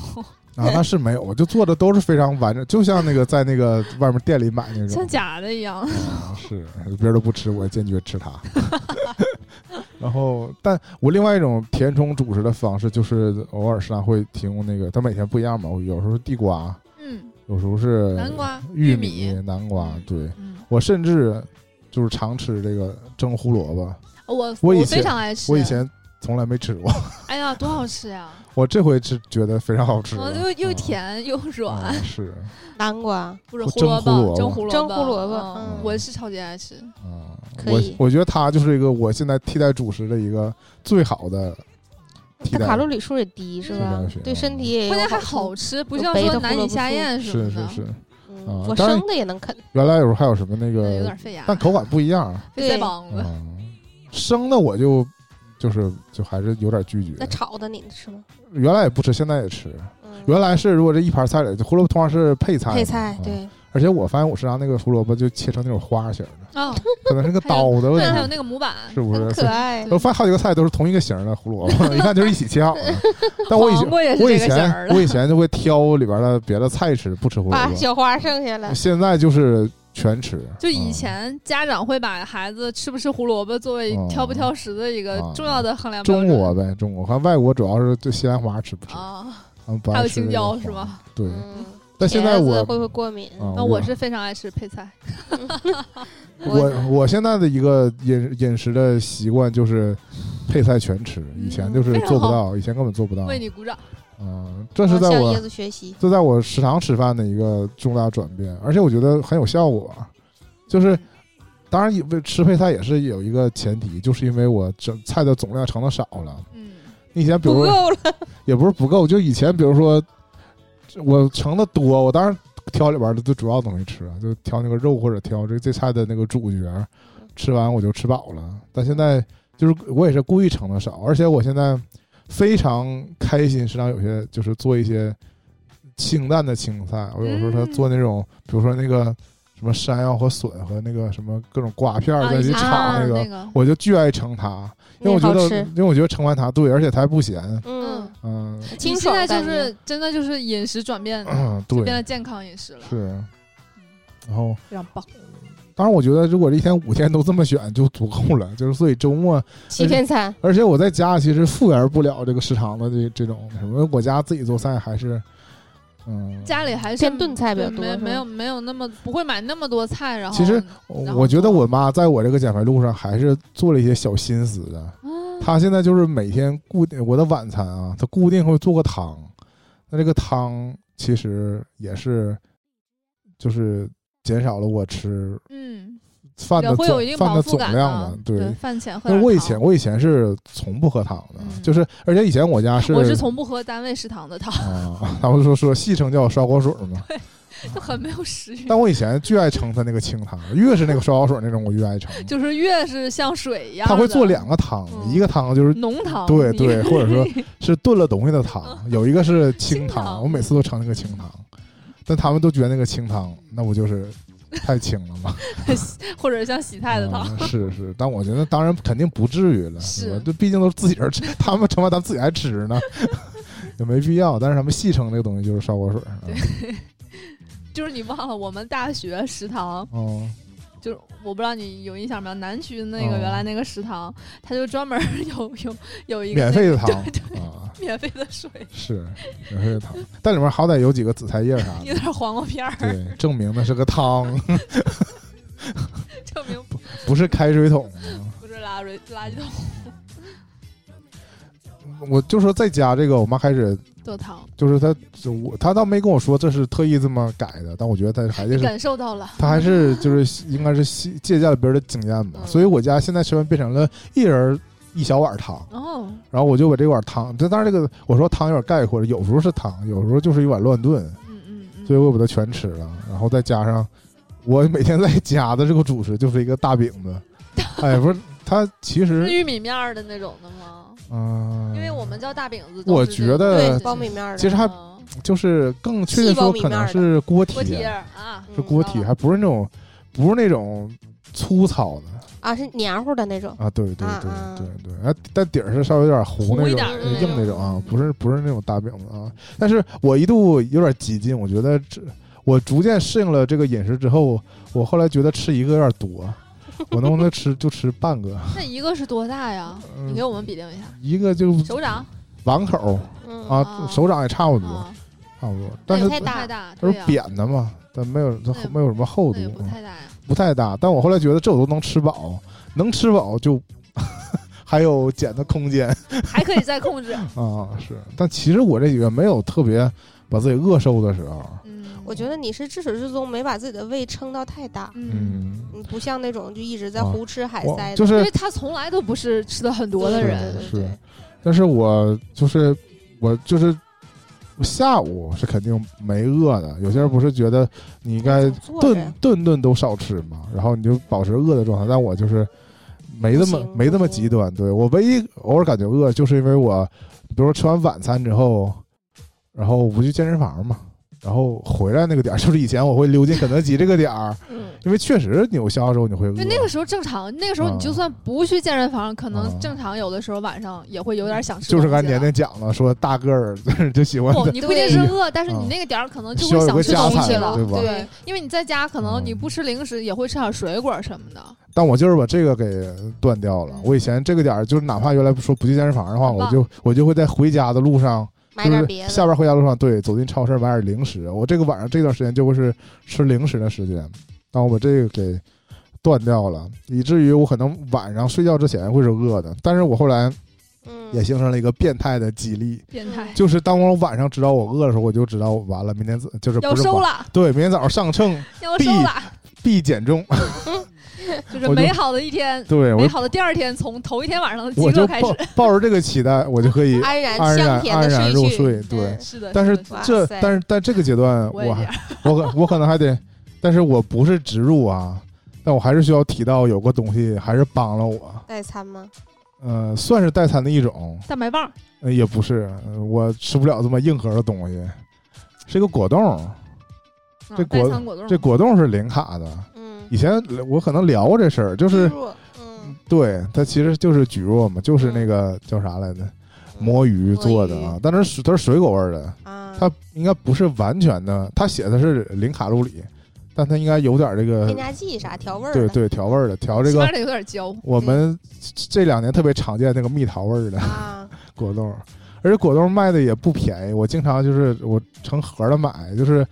啊那是没有，我就做的都是非常完整，就像那个在那个外面店里买那种
像，假的一样。
啊，是别人都不吃，我坚决吃它。然后，但我另外一种填充主食的方式，就是偶尔食堂会提供那个，它每天不一样嘛，我有时候是地瓜，
嗯。
有时候是
南瓜
玉
玉米。
南瓜，对。
嗯，
我甚至就是常吃这个蒸胡萝卜，
我
我
非常爱吃。
我以前从来没吃过，
哎呀，多好吃呀！
我这回是觉得非常好吃
又又
啊
甜又软，
啊是。
南瓜，
不是胡萝卜，
蒸
蒸胡萝卜，
蒸胡萝卜
我是超级爱吃。
啊，我
可以
我觉得它就是一个我现在替代主食的一个最好的替代，
它卡路里数也低，是吧？对身体也
关键还
好
吃，不像说难以下咽什的，
是是，
嗯
啊
我生的也能啃，
原来有时候还有什么那
个有
个
点，费牙，
但口感不一样，
费腮帮子。
嗯，生的我就就是就还是有点拒绝
那，炒的你吃吗？
原来也不吃，现在也吃。
嗯，
原来是如果这一盘菜里，胡萝卜通常是配菜，
配菜
啊
对，
而且我发现我食堂那个胡萝卜就切成那种花型的，
哦，
可能是个刀的问
对，还有
题，
那个模板，
是不是？
可爱
我。发现好几个菜都是同一个型的胡萝卜，一看就是一起切好的。但我以前我以前我以前就会挑里边的别的菜吃，不吃胡萝卜。
把小花剩下了，
现在就是全吃。
就以
嗯
前家长会把孩子吃不吃胡萝卜作为
哦
挑不挑食的一个
啊
重要的衡量标准中。
国呗，中国看外国主要是对西兰花吃不吃，
还有青椒是吗？
对，
嗯，
但现在我
会不会过敏？
啊，
那我是非常爱吃配菜，
我我现在的一个饮饮食的习惯就是配菜全吃，以前就是做不到，以前根本做不到。
为你鼓掌。
嗯，这是在我
向椰子学习。
这在我食堂吃饭的一个重大转变，而且我觉得很有效果。就是当然，为吃配菜也是有一个前提，就是因为我整菜的总量盛的少了。
嗯，
以前比如说
不够了，
也不是不够，就以前比如说我盛的多，我当然挑里边的最主要的东西吃啊，就挑那个肉或者挑这这菜的那个主角，吃完我就吃饱了。但现在就是我也是故意盛的少，而且我现在非常开心，食堂有些就是做一些清淡的青菜，我有时候他
嗯。
做那种，比如说那个什么山药和笋和那个什么各种瓜片儿在一起
啊
炒那个，
那个，
我就巨爱盛它，因为我觉得因为我觉得盛完它对，而且它还不咸，
嗯，
嗯
清
你现在就是真的就是饮食转变，
嗯，对，
变得健康饮食了，
是，然后
非常棒。
当然我觉得如果这一天五天都这么选就足够了，就是所以周末，
欺骗餐，
而且我在家其实复原不了这个食堂的这这种什么，我家自己做菜还是，嗯，
家里还是
偏炖菜比较多
没没有没有那么不会买那么多菜，然后
其实我觉得我妈在我这个减肥路上还是做了一些小心思的。
啊。
她现在就是每天固定我的晚餐啊，她固定会做个汤，那这个汤其实也是就是减少了我吃
嗯，
饭的总饭的总量
啊
的，对。
饭前喝
那我以前我以前是从不喝汤的，
嗯
就是而且以前我家 是
我是从不喝单位食堂的汤，
啊，他们说说戏称叫烧锅水嘛，
就很没有食欲。
但我以前巨爱盛他那个清汤，越是那个烧锅水那种我越爱盛。
就是越是像水一样的，
他会做两个汤，
嗯
一个汤就是
浓汤，
对对，或者说 是炖了东西的汤，有一个是清
清，
汤我每次都盛那个清汤，但他们都觉得那个清汤那不就是太清了吗？
或者像洗菜的汤，
嗯是是，但我觉得当然肯定不至于了，
是
吧？这毕竟都是自己人吃，他们盛完咱们自己还吃呢，也没必要。但是他们戏称这个东西就是烧锅水，对
就是你忘了我们大学食堂，
哦
就是我不知道你有印象没有，南区那个
哦
原来那个食堂，它就专门有有有一个
免费的汤
对免费的水，
是免费的汤，但里面好歹有几个紫菜叶啥的 有，
点黄瓜片儿，
对，证明那是个汤，
证明
不是开水桶。
不是垃圾垃圾桶
我就说在家这个，我妈开始
做汤，
就是她，就我她倒没跟我说这是特意这么改的，但我觉得她还是
感受到了，
她还是就是应该是借鉴了别人的经验吧，
嗯。
所以我家现在吃饭变成了一人一小碗汤，
哦，
然后我就把这碗汤，这当然这个我说汤有点概括了，有时候是汤，有时候就是一碗乱炖，
嗯嗯嗯，
所以我把它全吃了，然后再加上我每天在家的这个主食就是一个大饼子，哎，不是它其
是
实
玉米面儿的那种的吗？
嗯，
因为我们叫大饼子，
我觉得
苞米面儿的，
其实还
嗯
就是更确切说可能是锅贴，
锅贴啊，
是锅贴，
嗯
还不是那种不是那种粗糙的
啊，是黏糊的那种，
啊，对对对对对，啊，但底儿是稍微有点糊那种硬那种啊，不是不是那种大饼子啊。但是我一度有点激进，我觉得这我逐渐适应了这个饮食之后，我后来觉得吃一个有点多，我能不能吃就吃半个？
那一个是多大呀？
嗯
你给我们比定一下，
一个就
手掌
碗口
嗯
啊，
啊
手掌也差不多，
啊，
差不多，但是
不
太大
太大，
它是，扁的嘛，但没有它没有什么厚度，
不
嗯
太大呀。
不太大。但我后来觉得这我都能吃饱，能吃饱就 还有减的空间
还可以再控制。
啊。是，但其实我这几个没有特别把自己饿瘦的时候。
嗯，
我觉得你是至始至终没把自己的胃撑到太大，
嗯，
不像那种就一直在
啊
胡吃海塞的，
就是
因为，他从来都不是吃的很多的人，
是，但是我就是我就是下午是肯定没饿的。有些人不是觉得你应该顿顿顿都少吃嘛，然后你就保持饿的状态。但我就是没那么没那么极端。对我唯一偶尔感觉饿，就是因为我，比如说吃完晚餐之后，然后我不去健身房嘛，然后回来那个点儿，就是以前我会溜进肯德基这个点儿，
嗯，
因为确实你有消的时候你会饿。
就那个时候正常，那个时候你就
啊
算不去健身房，可
啊。
能正常有的时候晚上也会有点想吃。
就是刚才年年讲了，说大个儿 就喜欢
不，你不一定是饿，但是
啊。
你那个点儿可能就会想吃东西了，
对吧？
对，因为你在家可能你
嗯
不吃零食，也会吃点水果什么的。
但我就是把这个给断掉了。
嗯。
我以前这个点儿，就是哪怕原来说不去健身房的话，我就我就会在回家的路上就是
买点别的。
下班回家路上，对，走进超市买点零食。我这个晚上这段时间就会是吃零食的时间，当我把这个给断掉了，以至于我可能晚上睡觉之前会是饿的。但是我后来
嗯，
也形成了一个变态的激励，
变态，
就是当我晚上知道我饿的时候，我就知道完了，明天早就是
要
不是
了，
对，明天早上上秤必
要收了，
必减重。
就是美好的一天，
对
美好的第二天，从头一天晚上的饥
我就抱
饿开始。
抱着这个期待，我就可以
安然
安然
香甜的
安然入。睡。对
嗯，
是的，
但是这但是在这个阶段，我 还
我
可我可能还得，但是我不是植入啊，但我还是需要提到有个东西还是帮了我，
代餐吗？
呃，算是代餐的一种，
蛋白棒，
呃也不是，呃我吃不了这么硬核的东西，是一个果冻，这果
果冻，
这果冻是零卡的。
嗯，
以前我可能聊过这事儿，就是
嗯，
对它其实就是蒟蒻嘛，就是那个叫啥来着，魔芋做的啊，但是水它是水果味儿的，
啊，
它应该不是完全的，它写的是零卡路里，但它应该有点这个
添加剂啥调味儿的，
对对调味儿的，调这个
有点焦。
我们这两年特别常见那个蜜桃味儿的
啊，
果冻，而且果冻卖的也不便宜，我经常就是我成盒的买，就是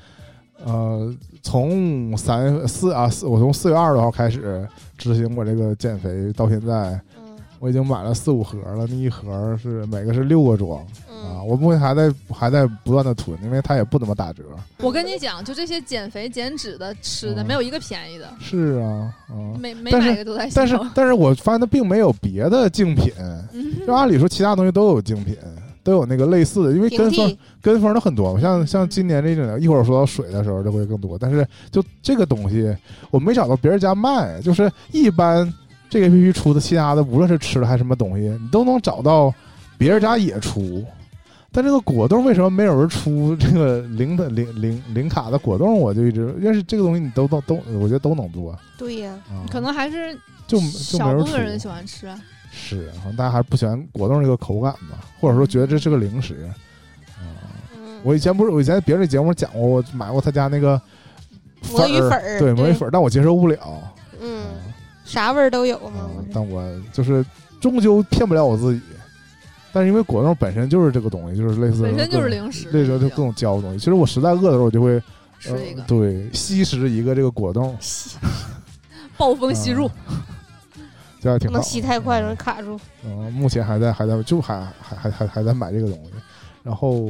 呃从三四啊四，我从四月二十号开始执行我这个减肥到现在，
嗯。
我已经买了四五盒了，那一盒是每个是六个装啊，
嗯，
我目前还在还在不断的囤，因为它也不怎么打折。
我跟你讲，就这些减肥减脂的吃的，
嗯。
没有一个便宜的，
是啊，啊，
每每
但是
买一个都在
但是。但是我发现它并没有别的竞品，
嗯。
就按理说其他东西都有竞品，都有那个类似的，因为跟风，跟风的很多嘛，像
嗯
像今年这种，一会儿说到水的时候就会更多。但是就这个东西，我没找到别人家卖，就是一般这个 A P P 出的其他的，无论是吃的还是什么东西，你都能找到别人家也出。但这个果冻为什么没有人出这个零的零零零卡的果冻？我就一直，因为是这个东西你都都都，我觉得都能做
对呀，
啊，
可能还是
就就
少
没人出。
部分人喜欢吃啊。
是，可能大家还是不喜欢果冻这个口感吧，或者说觉得这是个零食。啊、
嗯，
我以前不是我以前别的节目讲过，我买过他家那个
魔芋粉儿
对魔芋粉儿，但我接受不了。
嗯，
啊
啥味儿都有
啊
嘛，我这
但我就是终究骗不了我自己。但是因为果冻本身就是这个东西，就是类似
本身就是零食，
类似就各种胶的东西。其实我实在饿的时候，我就会
吃一个
呃、对吸食一个这个果冻，
暴风吸入，
这还挺好。
不能吸太快容易卡住。
嗯，目前还在还在就还还还还还在买这个东西。然后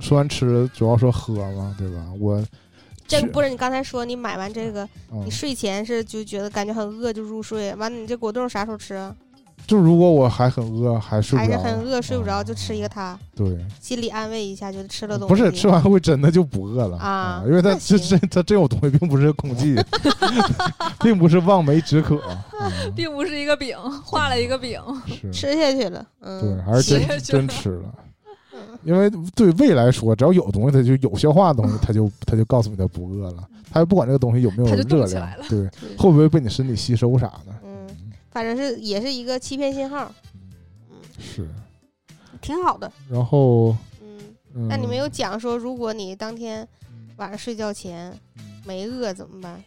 说完吃，主要说喝嘛，对吧？我
这不是你刚才说你买完这个，
嗯
你睡前是就觉得感觉很饿就入睡，完了你这果冻啥时候吃啊？
就如果我还很饿，还睡不着，
还是很饿睡不着，
嗯
就吃一个它，
对，
心里安慰一下，就吃了东西。
不是吃完会真的就不饿了
啊
因为它
那
这
行
这它真有东西，并不是空气，并不是望梅止渴，嗯
并不是一个饼，画了一个饼。
是，
吃下去了，嗯，
对，还是真
吃
真吃了。
嗯。
因为对胃来说，只要有东西，它就有消化的东西，它就它就告诉你它不饿了，它就不管这个东西有没有
它就动
热量
来了，
对，会不会被你身体吸收啥的，
嗯，反正是也是一个欺骗信号，嗯
是。
挺好的。
然后，
嗯，
嗯
那你没有讲说，如果你当天
嗯
晚上睡觉前
嗯
没饿怎么办？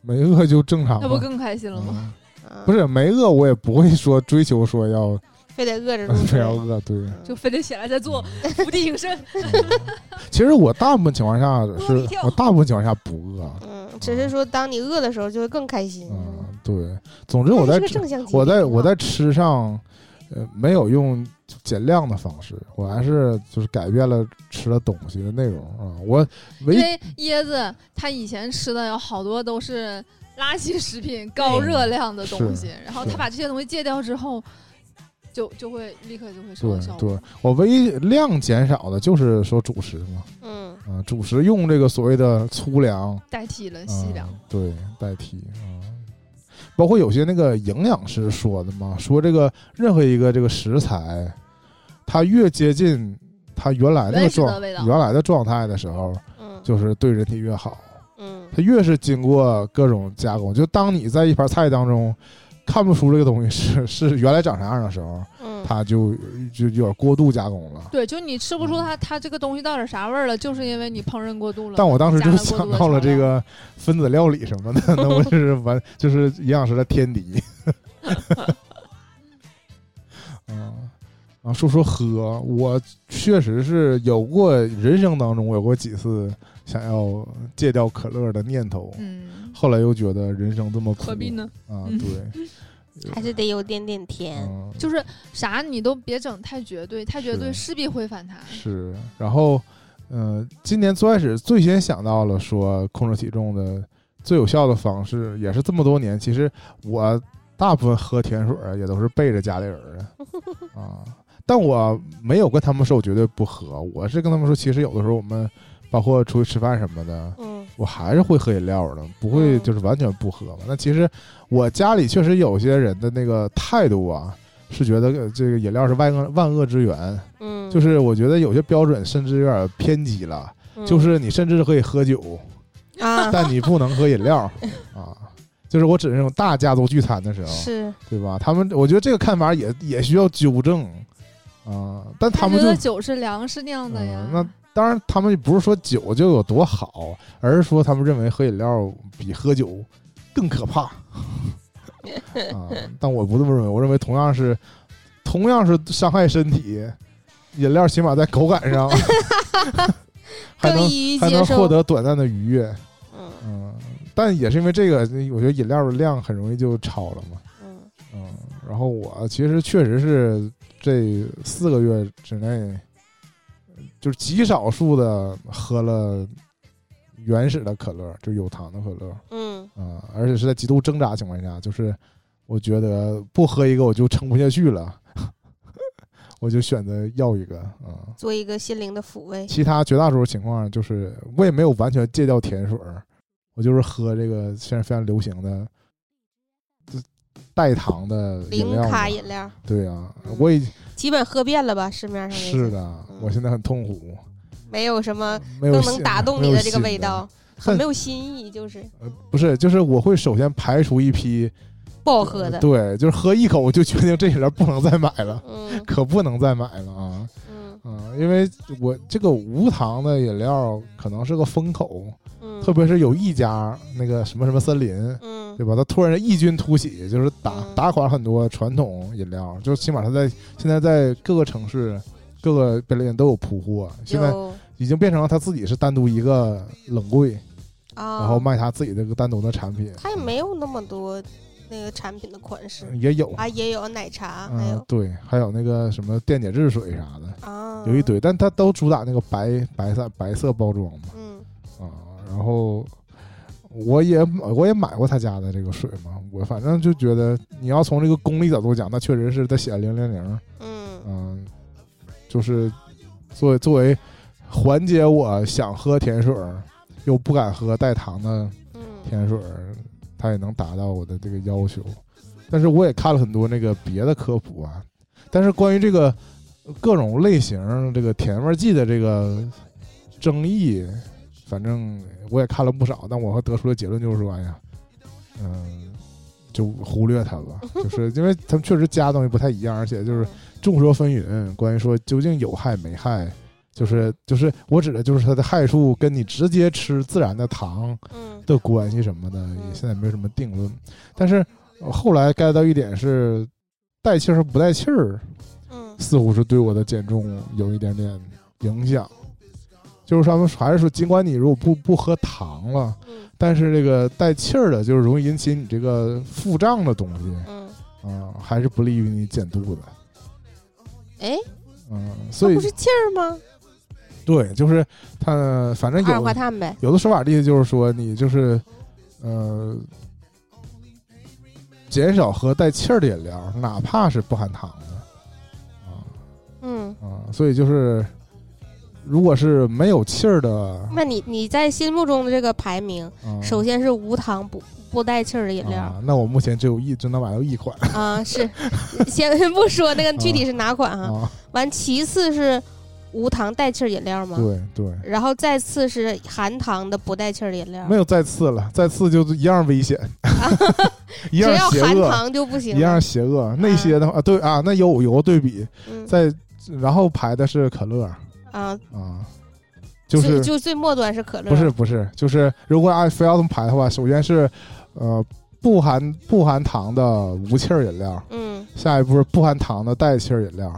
没饿就正常，
那不更开心了吗？
不，是没饿，我也不会说追求说要
非得饿着
非
睡。
要饿，对。
嗯
就非得起来再做伏地挺身。
其实我大部分情况下 是我大部分情况下不饿，
嗯，只是说当你饿的时候就会更开心。
嗯，对。总之我在我在我在吃上，呃，没有用减量的方式，我还是就是改变了吃的东西的内容啊。我唯
因为椰子他以前吃的有好多都是垃圾食品、高热量的东西，然后
是
他把这些东西戒掉之后，就就会立刻就会收到
对
效果
对。，我唯一量减少的就是说主食嘛，
嗯
啊，主食用这个所谓的粗粮。
代替了细粮。
嗯，对，代替啊。包括有些那个营养师说的嘛，说这个任何一个这个食材，它越接近它原来那个状原来的状态的时候，
嗯。
就是对人体越好。
嗯。
它越是经过各种加工，就当你在一盘菜当中看不出这个东西是 是原来长啥样的时候，
嗯，
它就就有点过度加工了。
对，就你吃不出它它这个东西到底啥味儿了，就是因为你烹饪过度了。
但我当时就想到了这个分子料理什么的，那我就是完就是营养师的天敌。啊，啊，说说喝，我确实是有过人生当中有过几次想要戒掉可乐的念头，
嗯，
后来又觉得人生这么苦，
何必呢？
啊，
嗯。
对，
还是得有点点甜。
嗯，
就是啥你都别整太绝对，太绝对势必会反弹。
是，然后，嗯、今年最开始最先想到了说控制体重的最有效的方式，也是这么多年，其实我大部分喝甜水儿也都是背着家里人儿的啊，但我没有跟他们说我绝对不喝，我是跟他们说，其实有的时候我们包括出去吃饭什么的，
嗯
我还是会喝饮料的，不会
嗯
就是完全不喝嘛。那其实我家里确实有些人的那个态度啊，是觉得呃这个饮料是万恶万恶之源，
嗯，
就是我觉得有些标准甚至有点偏激了，
嗯
就是你甚至可以喝酒，
啊，
但你不能喝饮料 啊。就是我指那种大家族聚餐的时候，
是
对吧？他们我觉得这个看法也也需要纠正啊，但他们就
酒是粮食酿的呀
嗯。那当然，他们不是说酒就有多好，而是说他们认为喝饮料比喝酒更可怕 啊。但我不这么认为，我认为同样是同样是伤害身体，饮料起码在口感上 还能还能获。得短暂的愉悦。
嗯
嗯，但也是因为这个，我觉得饮料的量很容易就超了嘛。
嗯
嗯，然后我其实确实是这四个月之内，就是极少数的喝了原始的可乐，就有糖的可乐
嗯
啊、而且是在极度挣扎情况下，就是我觉得不喝一个我就撑不下去了，我就选择要一个啊、
做一个心灵的抚慰。
其他绝大多数情况就是我也没有完全戒掉甜水儿，我就是喝这个现在非常流行的就带糖的饮
零。卡饮料，
对啊
嗯，
我已
基本喝遍了吧？市面上
是，的，我现在很痛苦，
没有什么更能打动你的这个味道，很没有新意，就是
呃，不是，就是我会首先排除一批
不好喝的。
对，就是喝一口我就决定这些人不能再买了，
嗯
可不能再买了啊！因为我这个无糖的饮料可能是个风口，
嗯，
特别是有一家那个什么什么森林，
嗯。
对吧？它突然异军突起，就是打
嗯。
打垮很多传统饮料，就起码它在现在在各个城市、各个便利店都有铺货，现在已经变成了它自己是单独一个冷柜，
啊，
然后卖他自己这个单独的产品，
他也没有那么多那个产品的款式
也有，
啊，也有奶茶，还
嗯
有，
对，还有那个什么电解质水啥的，
啊，
有一堆，但它都主打那个白白色白色包装嘛，
嗯
啊，然后我也我也买过他家的这个水嘛，我反正就觉得你要从这个功利角度讲，那确实是它写零零零，
嗯
嗯，就是作为作为缓解我想喝甜水儿又不敢喝带糖的
嗯
甜水儿，它也能达到我的这个要求。但是我也看了很多那个别的科普啊，但是关于这个各种类型这个甜味剂的这个争议，反正我也看了不少，但我得出的结论就是说，哎呀，嗯、就忽略它吧，就是因为他们确实加的东西不太一样，而且就是众说纷纭，关于说究竟有害没害，就是就是我指的就是它的害处跟你直接吃自然的糖
嗯
的关系什么的，也现在没有什么定论。但是呃后来 get 到一点是，带气儿和不带气儿，
嗯
似乎是对我的减重有一点点影响。就是他们还是说，尽管你如果不不喝糖了，
嗯
但是这个带气儿的，就是容易引起你这个腹胀的东西，
嗯，
啊、还是不利于你减肚子。
哎，
嗯，所以
不是气儿吗？
对，就是它，反正
二氧
有
化碳呗。
有的说法的意思就是说，你就是呃，减少喝带气儿的饮料，哪怕是不含糖的，啊
嗯，
啊，所以就是如果是没有气儿的，
那你你在心目中的这个排名，
啊、
首先是无糖不不带气儿的饮料
啊，那我目前只有一，只能买到一款
啊，是先不说那个具体是哪款哈，
啊，
完其次是无糖带气儿饮料吗？
对对，
然后再次是含糖的不带气儿的饮料，
没有再次了，再次就一样危险，一
只要含，糖就不行。
一样邪恶。那些的话，对啊，那有有个对比，
嗯。
在然后排的是可乐。
啊，
啊，就是
就最末端是可乐，
不是不是，就是如果按非要这么排的话，首先是呃不含不含糖的无气儿饮料，
嗯。
下一步是不含糖的带气儿饮料，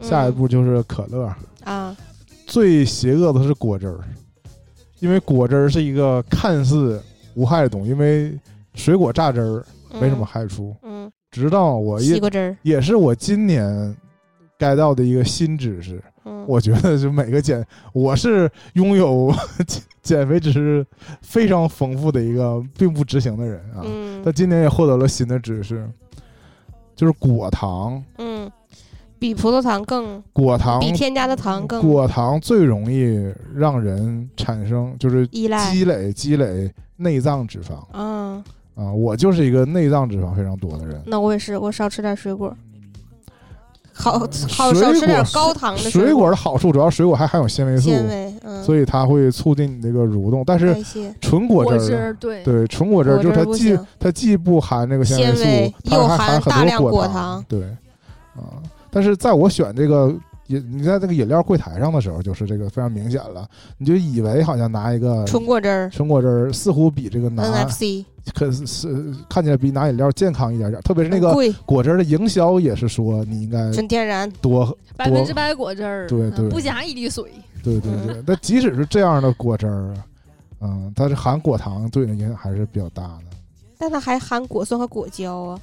下一步就是可乐。
啊，
最邪恶的是果汁儿，因为果汁儿是一个看似无害的东西，因为水果榨汁儿没什么害处。
嗯，
直到我也
西瓜汁儿，
也是我今年该到的一个新知识。
嗯，
我觉得就每个减，我是拥有 减减肥知识非常丰富的一个并不执行的人啊。
嗯
但今年也获得了新的知识，就是果糖，
嗯，比葡萄糖更，
果糖
比添加的糖更
果糖最容易让人产生就是
依赖。
积累积累内脏脂肪
嗯，
啊，我就是一个内脏脂肪非常多的人。
那我也是，我少吃点水果，好好少吃点高糖的
水
果
果的好处主要水果还含有纤维素，
纤维，嗯，
所以它会促进你这个蠕动。但是纯果汁
对，
对纯果汁就是它既它既不含这个纤
纤维
素，它
又
还含
含大量
很多糖
果糖。
对，啊，但是在我选这个饮你在这个饮料柜台上的时候，就是这个非常明显了，你就以为好像拿一个
纯果汁儿
纯果汁儿似乎比这个拿
，NFC
可是是看起来比拿饮料健康一点点，特别是那个，果汁儿的营销也是说你应该
纯天然，
多
百分之百果汁儿，
对对
嗯不加一滴水。
对对对。但 即使是这样的果汁儿，嗯，它是含果糖对你的影响还是比较大的。
但它还含果酸和果胶啊。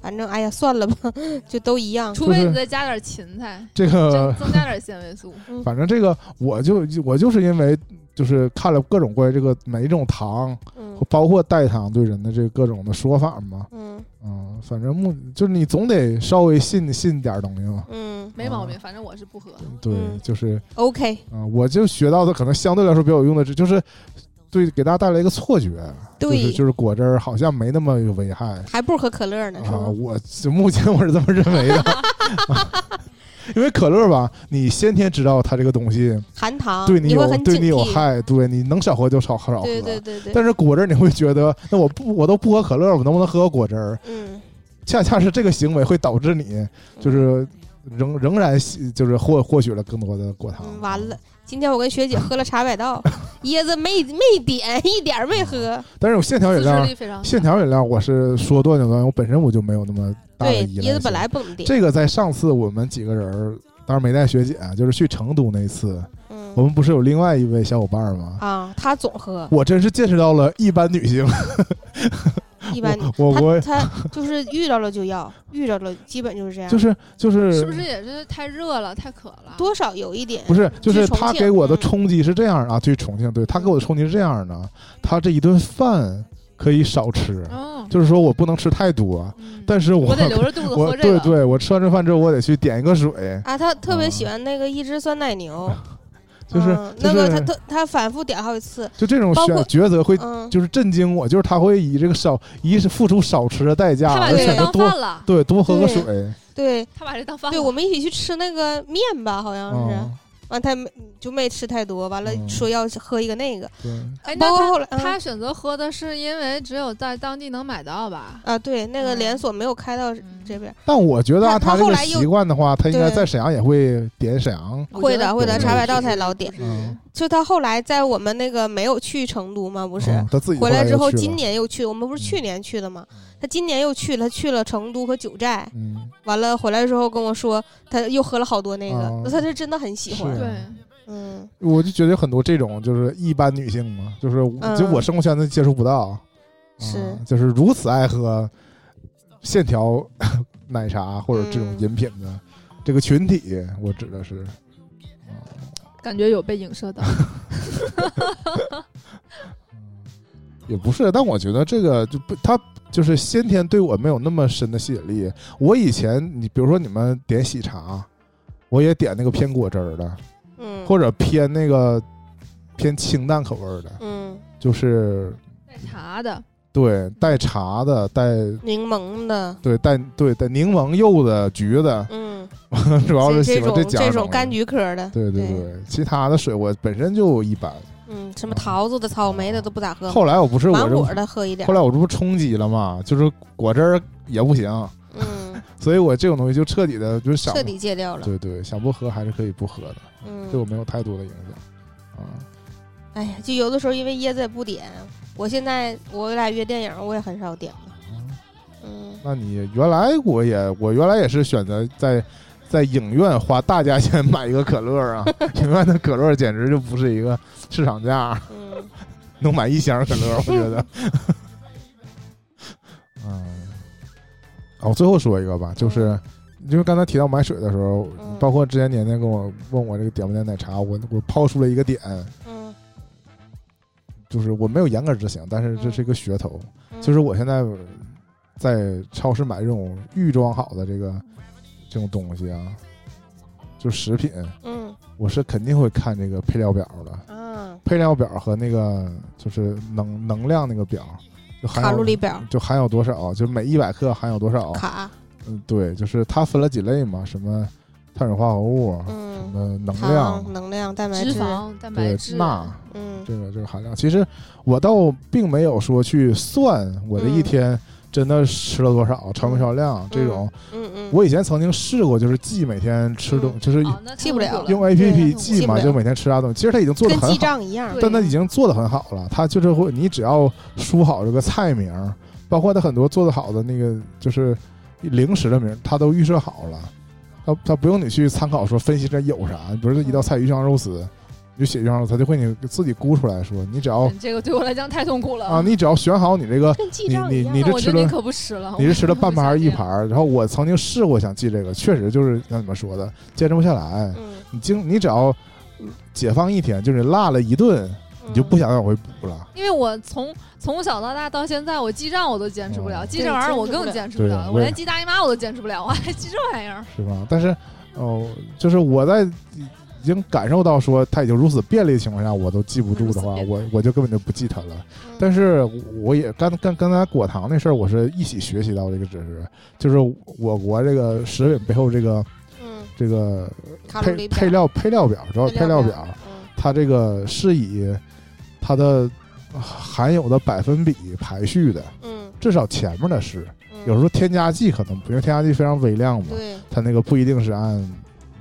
反正哎呀，算了吧，就都一样。
除非你再加点芹菜，
这个
增加点纤维素。
反正这个我就我就是因为就是看了各种关于这个每一种糖，
嗯
包括代糖对人的这个各种的说法嘛。
嗯
嗯，反正目就是你总得稍微信信点东西嘛。
嗯
没毛病，反正我是不喝。
对，
嗯
就是
，OK，
啊、我就学到的可能相对来说比较有用的，就是对给大家带来一个错觉，就是
对
就是果汁儿好像没那么有危害
还不如喝可乐呢，
啊。我就目前我是这么认为的，因为可乐吧，你先天知道它这个东西
含糖，
对有
你有
对你有。害，对你能少喝就少喝少喝。
对对对对，
但是果汁儿你会觉得，那我不我都不喝可乐，我能不能喝果汁儿？
嗯，
恰恰是这个行为会导致你就是仍仍然就是获获取了更多的果糖。
嗯完了。今天我跟学姐喝了茶百道，椰子没没点，一点儿没喝。
但是我线条饮料，线条饮料我是说断就断，我本身我就没有那么大的
对，
依赖性。
椰子本来不怎么点。
这个在上次我们几个人儿，当时没带学姐啊，就是去成都那次，我
嗯
们不是有另外一位小伙伴吗？
啊，他总喝，
我真是见识到了一般女性，
一般
我我我
他他就是遇到了就要，遇到了基本就是这样，
就是就是
是不是也是太热了，太渴了？
多少有一点
不是，就是他给我的
嗯
冲击是这样啊，对重庆，对他给我的冲击是这样的，他这一顿饭可以少吃，
嗯，
就是说我不能吃太多，
嗯
但是我
我得留着肚子喝这个。
对对，我吃完这饭之后，我得去点一个水，
啊，他特别
啊
喜欢那个一只酸奶牛，
就是
嗯
就是
那个他他他反复点好几次，
就这种选抉择会
嗯，
就是震惊我，就是他会以这个少一是付出少吃的代价，
他把
而
这当
选择多
饭了，
对多喝个
对
水，
对
他把这当饭了。
对，我们一起去吃那个面吧，好像是，
嗯，
完他没就没吃太多，完了
嗯。
说要喝一个那个，
对，
哎，那他
包括后来
他
嗯。
选择喝的是因为只有在当地能买到吧？
啊，对，那个
嗯。
连锁没有开到
嗯。
这边，
但我觉得按他
后来又
习惯的话，他应该在沈阳也会点沈阳，
会的会的，茶百道才老点。
嗯，
就他后来在我们那个没有去成都嘛，不是
嗯他自己
回来之后，今年又去，我们不是去年去的嘛，他今年又去了，去了成都和九寨，
嗯，
完了回来之后跟我说，他又喝了好多那个他是真的很喜欢
是，
对，
嗯。
我就觉得有很多这种就是一般女性嘛，就是我
嗯。
就我生活圈子接触不到，
是。
啊就是如此爱喝线条 奶茶或者这种
嗯。
饮品的这个群体，我指的是，
感觉有被影射到。
也不是，但我觉得这个就不，他就是先天对我没有那么深的吸引力。我以前你比如说你们点喜茶，我也点那个偏果汁儿的，
嗯，
或者偏那个偏清淡口味儿的，
嗯
就是
带茶的，
对带茶的，带
柠檬的，
对带对带柠檬、柚子、橘子，
嗯，
主要是喜欢
种
奖种
这种柑。橘科的，
对对对，其他的水我本身就一般。
嗯，什么桃子的、草莓的都不咋喝，
后来我不是我
果的喝一点
后，来我这不冲击了嘛，就是果汁儿也不行，
嗯，
所以我这种东西就彻底的就是想
彻底戒掉了，
对对，想不喝还是可以不喝的，对我
嗯，
没有太多的影响。啊，
哎呀，就有的时候因为椰子也不点，我现在我俩约电影，我也很少点了，嗯，
那你原来我也我原来也是选择在在影院花大价钱买一个可乐啊，影院的可乐简直就不是一个市场价，
嗯。
能买一箱可乐，我觉得。嗯，哦，最后说一个吧，就是因为刚才提到买水的时候，
嗯。
包括之前年年跟我问我这个点不点奶茶，我我抛出了一个点，
嗯，
就是我没有严格执行，但是这是一个噱头，
嗯。
就是我现在在超市买这种预装好的这个这种东西啊，就食品，
嗯。
我是肯定会看这个配料表的，
啊，
配料表和那个就是能能量那个表，就含有
卡路里表。
就含有多少，就每一百克含有多少。
卡，
嗯，对，就是它分了几类嘛，什么碳水化合物，什
嗯，
么能量。
糖、，能量、蛋白质，
脂肪、蛋白
对
质、
钠，
嗯。
这个这个含量。其实我倒并没有说去算我的一
嗯
天真的吃了多少，超没超量这种。
嗯嗯，
我以前曾经试过，就是记每天吃东，就是
记不了
用 A P P 记嘛，就每天吃啥东西。其实它已经做的
跟记
很好，
账一样，
但它已经做的很好了。它就是会，你只要输好这个菜名，包括它很多做的好的那个就是零食的名儿，它都预设好了。它它不用你去参考说分析这有啥，比如说一道菜鱼香肉丝，你就写鱼香肉丝，它就会你自己估出来说，你只要
嗯这个对我来讲太痛苦了
啊，你只要选好你这个，你你你这吃了
可不吃了，
你是吃了半盘儿一，盘儿，然后我曾经试过想记这个，确实就是像你们说的，坚持不下来。
嗯，
你经你只要解放一天，就是你落了一顿，你就不想往回补了。
因为我从从小到大到现在，我记账我都坚持不了，
嗯
记这玩意儿我更坚持不了，
我
连记大姨妈我都坚持不了，我还记这玩意儿。
是吧？但是，哦，就是我在已经感受到说它已经如此便利的情况下，我都记不住的话，我我就根本就不记它了。
嗯。
但是我也刚刚刚才果糖那事儿，我是一起学习到这个知识，就是我国这个食品背后这个
嗯，
这个配配料配料表，主要配料表，
嗯。
它这个是以它的含有的百分比排序的，
嗯，
至少前面的是，
嗯。
有时候添加剂可能不，因为添加剂非常微量嘛，
对，
它那个不一定是按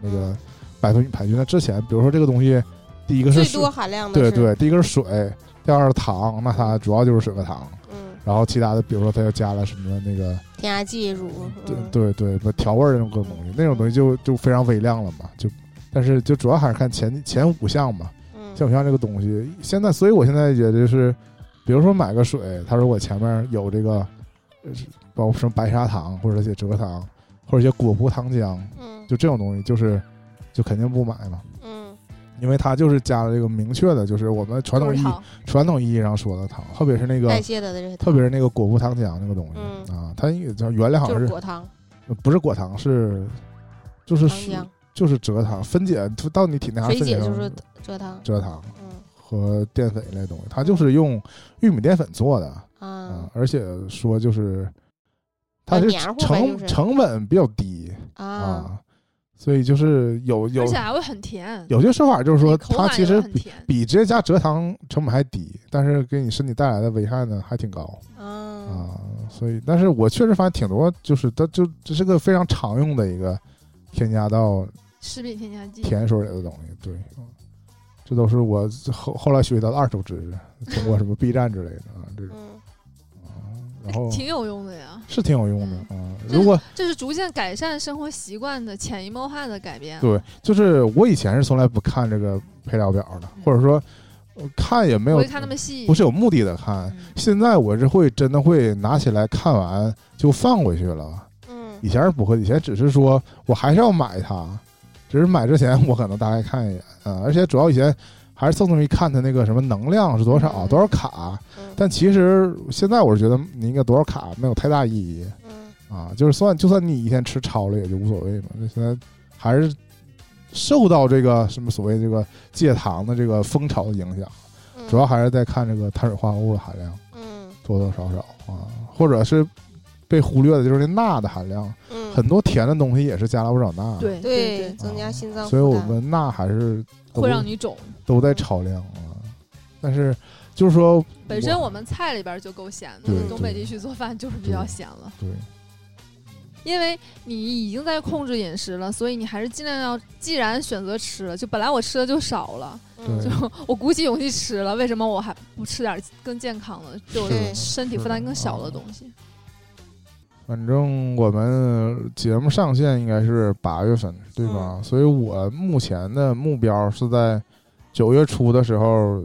那个百分比排序。那之前，比如说这个东西，第一个是水
最多，含量的，
对对，第一个是水，第二是糖，那它主要就是水和糖，
嗯，
然后其他的，比如说它又加了什么那个，
添加剂乳，
对
嗯
对对，不调味儿那种各种东西，那种东西就就非常微量了嘛，就。但是就主要还是看前前五项嘛，
嗯
前五项这个东西，现在，所以我现在觉得就是，比如说买个水，它如果前面有这个，呃包括什么白砂糖或者一些蔗糖或者一些果葡糖浆，
嗯
就这种东西，就是就肯定不买嘛，
嗯。
因为它就是加了这个明确的，就是我们传统意义传统意义上说的糖，特别是那个
代谢的这些，
特别是那个果葡糖浆那个东西、
嗯。
啊，它也叫原来好
就是
像是
果糖、
呃不是果糖是就是就是蔗糖分解到你体内还分解
就是蔗糖，
蔗糖。
嗯。
和淀粉一类东西，它就是用玉米淀粉做的啊、
啊
而且说就是它是成、
就是。
成本比较低
啊，
啊，所以就是有有
而且还会很甜，
有些说法就是说它其实比。比直接加蔗糖成本还低，但是给你身体带来的危害呢还挺高
啊，
啊，所以但是我确实发现挺多，就是它就这是个非常常用的一个添加到
食品添加剂，
甜水里的东西，对。嗯这都是我后后来学习到的二手知识，通过什么 B 站之类的啊，这种。然后
挺有用的呀。
是挺有用的啊。
这
如果
这是逐渐改善生活习惯的潜移默化的改变。
对，就是我以前是从来不看这个配料表的，或者说呃看也没有
不会看那么细，
不是有目的的看。
嗯
现在我是会真的会拿起来看完就放回去了。
嗯
以前是不会，以前只是说我还是要买它，只是买之前我可能大概看一眼啊，而且主要以前还是侧重于看它那个什么能量是多少，
嗯
多少卡。
嗯
但其实现在我是觉得你应该多少卡没有太大意义。
嗯
啊，就是算就算你一天吃超了也就无所谓嘛。那现在还是受到这个什么所谓这个戒糖的这个风潮的影响，
嗯，
主要还是在看这个碳水化合物的含量
嗯
多多少少啊，或者是被忽略的就是那钠的含量，
嗯。
很多甜的东西也是加了不少钠，
对
对
对，
增加心脏负担，
所以我们钠还是
会让你肿。
都在超量啊。但是就是说
本身我们菜里边就够咸的，东北地区做饭就是比较咸了。
对。
因为你已经在控制饮食了，所以你还是尽量要，既然选择吃了，就本来我吃的就少了，
嗯
就我鼓起勇气吃了，为什么我还不吃点更健康的，对我身体负担更小的东西？
反正我们节目上线应该是八月份，对吧？
嗯
所以我目前的目标是在九月初的时候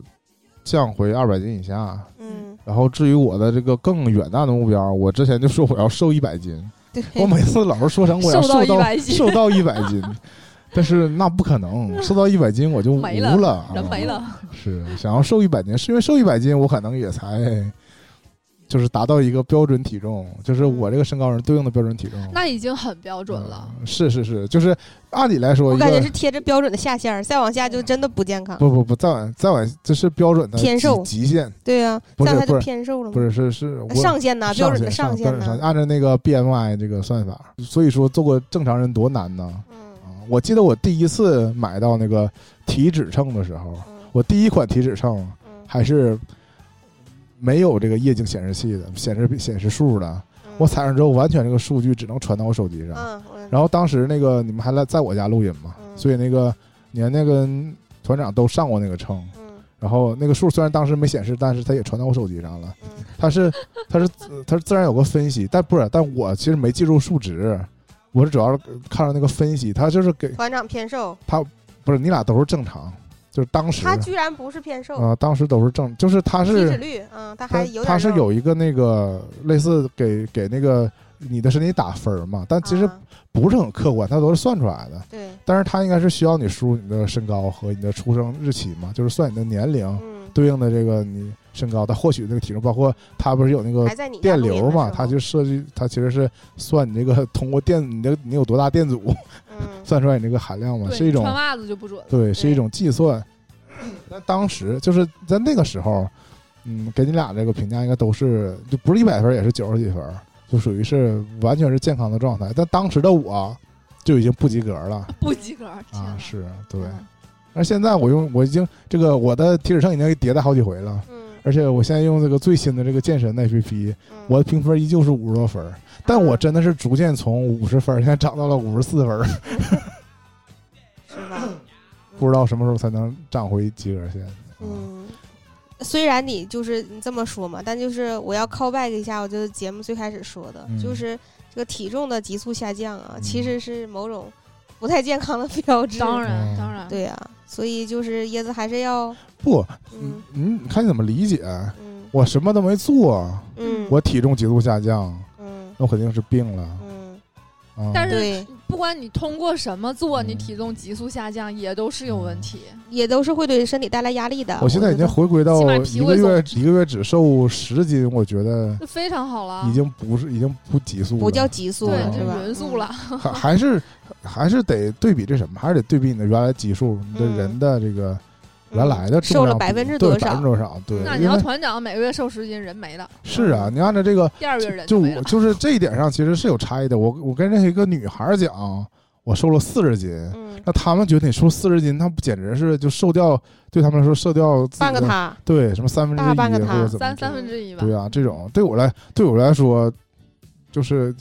降回二百斤以下。
嗯，
然后至于我的这个更远大的目标，我之前就说我要瘦一百斤，
对，
我每次老是说成我要
瘦到
瘦到
100斤
瘦到一百斤，但是那不可能，瘦到一百斤我就
没了
无了，啊
人没了。
是想要瘦一百斤，是因为瘦一百斤，我可能也才就是达到一个标准体重，就是我这个身高人对应的标准体重。
那已经很标准了。
嗯是是是，就是按理来说，
我感觉是贴着标准的下限儿，再往下就真的不健康。
不不不，再往再往这是标准的极
偏瘦
极限，
对呀，
不是不
再往下就是偏瘦了吗？
不是是是我
上限呐，标准的
上
限
按照那个 BMI 这个算法，所以说做个正常人多难呢。
嗯
啊，我记得我第一次买到那个体脂秤的时候，
嗯
我第一款体脂秤
嗯
还是没有这个液晶显示器的，显示显示数的。我踩上之后，完全这个数据只能传到我手机上。
嗯，
然后当时那个你们还来在我家录音嘛，
嗯。
所以那个年那跟团长都上过那个秤，
嗯。
然后那个数虽然当时没显示，但是它也传到我手机上了。
嗯。
它是它是它是自然有个分析，但不是，但我其实没记住数值，我是主要是看了那个分析，它就是给
团长偏瘦，他
不是你俩都是正常，就是当时
他居然不是偏瘦，
啊、当时都是正，就是他
体脂
是
率，嗯，他
他
还有点
他是有一个那个类似给给那个你的身体打分嘛，但其实
啊
不是很客观，它都是算出来的。
对，
但是它应该是需要你输入你的身高和你的出生日期嘛，就是算你的年龄
嗯，
对应的这个你身高，它获取那个体重，包括他不是有那个电流嘛，
的时候
它就设计他其实是算你这个 通过电你的你有多大电阻
嗯
算出来你这个含量嘛，是一种
穿袜子就不准了。
对，是一种计算。那当时就是在那个时候，嗯，给你俩这个评价应该都是就不是一百分，也是九十几分，就属于是完全是健康的状态。但当时的我就已经不及格了
不及格，
啊！是对，
嗯
而现在我用我已经这个我的体脂秤已经迭代好几回了，
嗯，
而且我现在用这个最新的这个健身的 APP，
嗯
我的评分依旧是五十多分，但我真的是逐渐从五十分现在涨到了五十四分，
是吧？
不知道什么时候才能涨回及格线。
嗯，虽然你就是你这么说嘛，但就是我要 call back 一下，我就是节目最开始说的，
嗯
就是这个体重的急速下降啊，
嗯
其实是某种不太健康的标志。
当然
嗯
当然，
对呀、所以就是椰子还是要，
不，
嗯
嗯，你看你怎么理解？
嗯
我什么都没做，
嗯，
我体重急速下降，
嗯
那我肯定是病了
嗯，
啊！
但是
对，
不管你通过什么做，
嗯
你体重急速下降也都是有问题。
也都是会对身体带来压力的。
我现在已经回归到一个月一个月只瘦十斤，我觉得
就非常好了，
已经不是已经不急速了，
不叫急速
对
了，，
嗯
就
是吧？
匀速了。
还还是还是得对比这什么，还是得对比你的原来基数，你的
嗯
人的这个
嗯
原来的重量
瘦了百分之多少
对百分之？多少？对，
那你要团长每个月瘦十斤，人没了，
是啊，你按照这个
第二个月人
就。我就是这一点上其实是有差异的。我我跟这一个女孩讲，我瘦了四十斤，
嗯，
那他们觉得你瘦四十斤，那不简直是就瘦掉，对他们来说瘦掉
半个他，
对什么三分之一
大半个他
或者怎么
三三分之一吧，
对啊，这种对我来对我来说，就是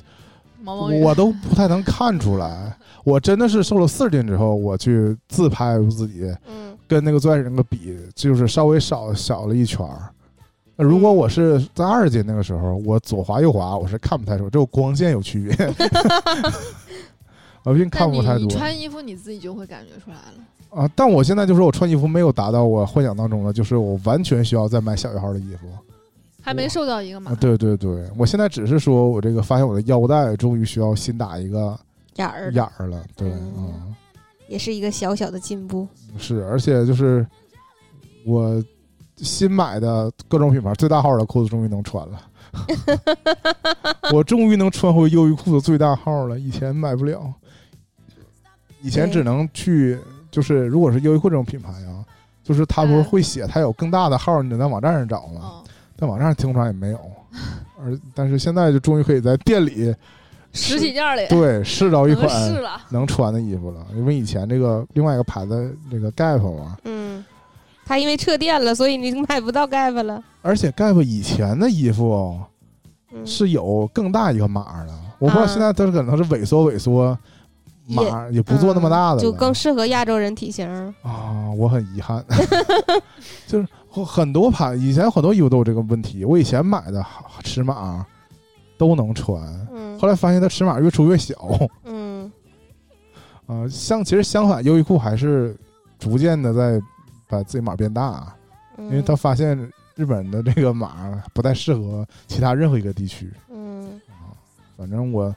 毛毛
我都不太能看出来。我真的是瘦了四十斤之后，我去自拍我自己，
嗯
跟那个最开始那个比，就是稍微少小了一圈儿。那如果我是在二十斤那个时候，我左滑右滑，我是看不太出，只有光线有区别。我并看不太多
你穿衣服你自己就会感觉出来了。
啊。但我现在就说我穿衣服没有达到我幻想当中的，就是我完全需要再买小一号的衣服。
还没瘦到一个码
啊，，对对对，我现在只是说我这个发现我的腰带终于需要新打一个
眼儿
眼儿了，对，
嗯
嗯，
也是一个小小的进步。
是，而且就是我新买的各种品牌最大号的裤子终于能穿了，我终于能穿回优衣库的最大号了，以前买不了，以前只能去就是如果是优衣库这种品牌啊，就是他不是
哎
会写它有更大的号，你得在网站上找吗？
嗯，
在网站上听出来也没有，而但是现在就终于可以在店里
实体店里
对试到一款，能穿的衣服了，因为以前这个另外一个牌子那个 Gap 嘛，
嗯，他因为撤店了，所以你买不到 Gap 了。
而且 Gap 以前的衣服
嗯，
是有更大一个码的，我不知道
啊
现在它可能是萎缩萎缩，码也不做那么大的
就更适合亚洲人体型。
啊，我很遗憾，就是很多牌以前很多衣服都有这个问题，我以前买的尺码都能穿，
嗯，
后来发现它尺码越出越小，
嗯。
啊，相其实相反，优衣库还是逐渐的在把自己码变大，
嗯，
因为他发现日本的这个码不太适合其他任何一个地区。
嗯。
反正我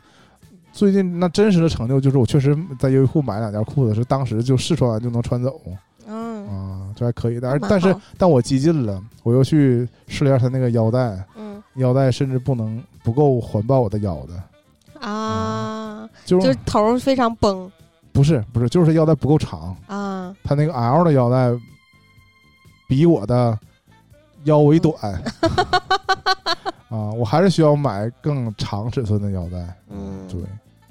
最近那真实的成就就是，我确实在优衣库买两件裤子，是当时就试穿完就能穿走
嗯。
啊，这还可以。但是但是但我激进了，我又去试了一下它那个腰带，
嗯。
腰带甚至不能不够环抱我的腰的，
啊，
就
就是头儿非常崩
不是不是，就是它腰带不够长，
啊，
它那个 L 的腰带比我的腰围短。啊，我还是需要买更长尺寸的腰带。
嗯，
对，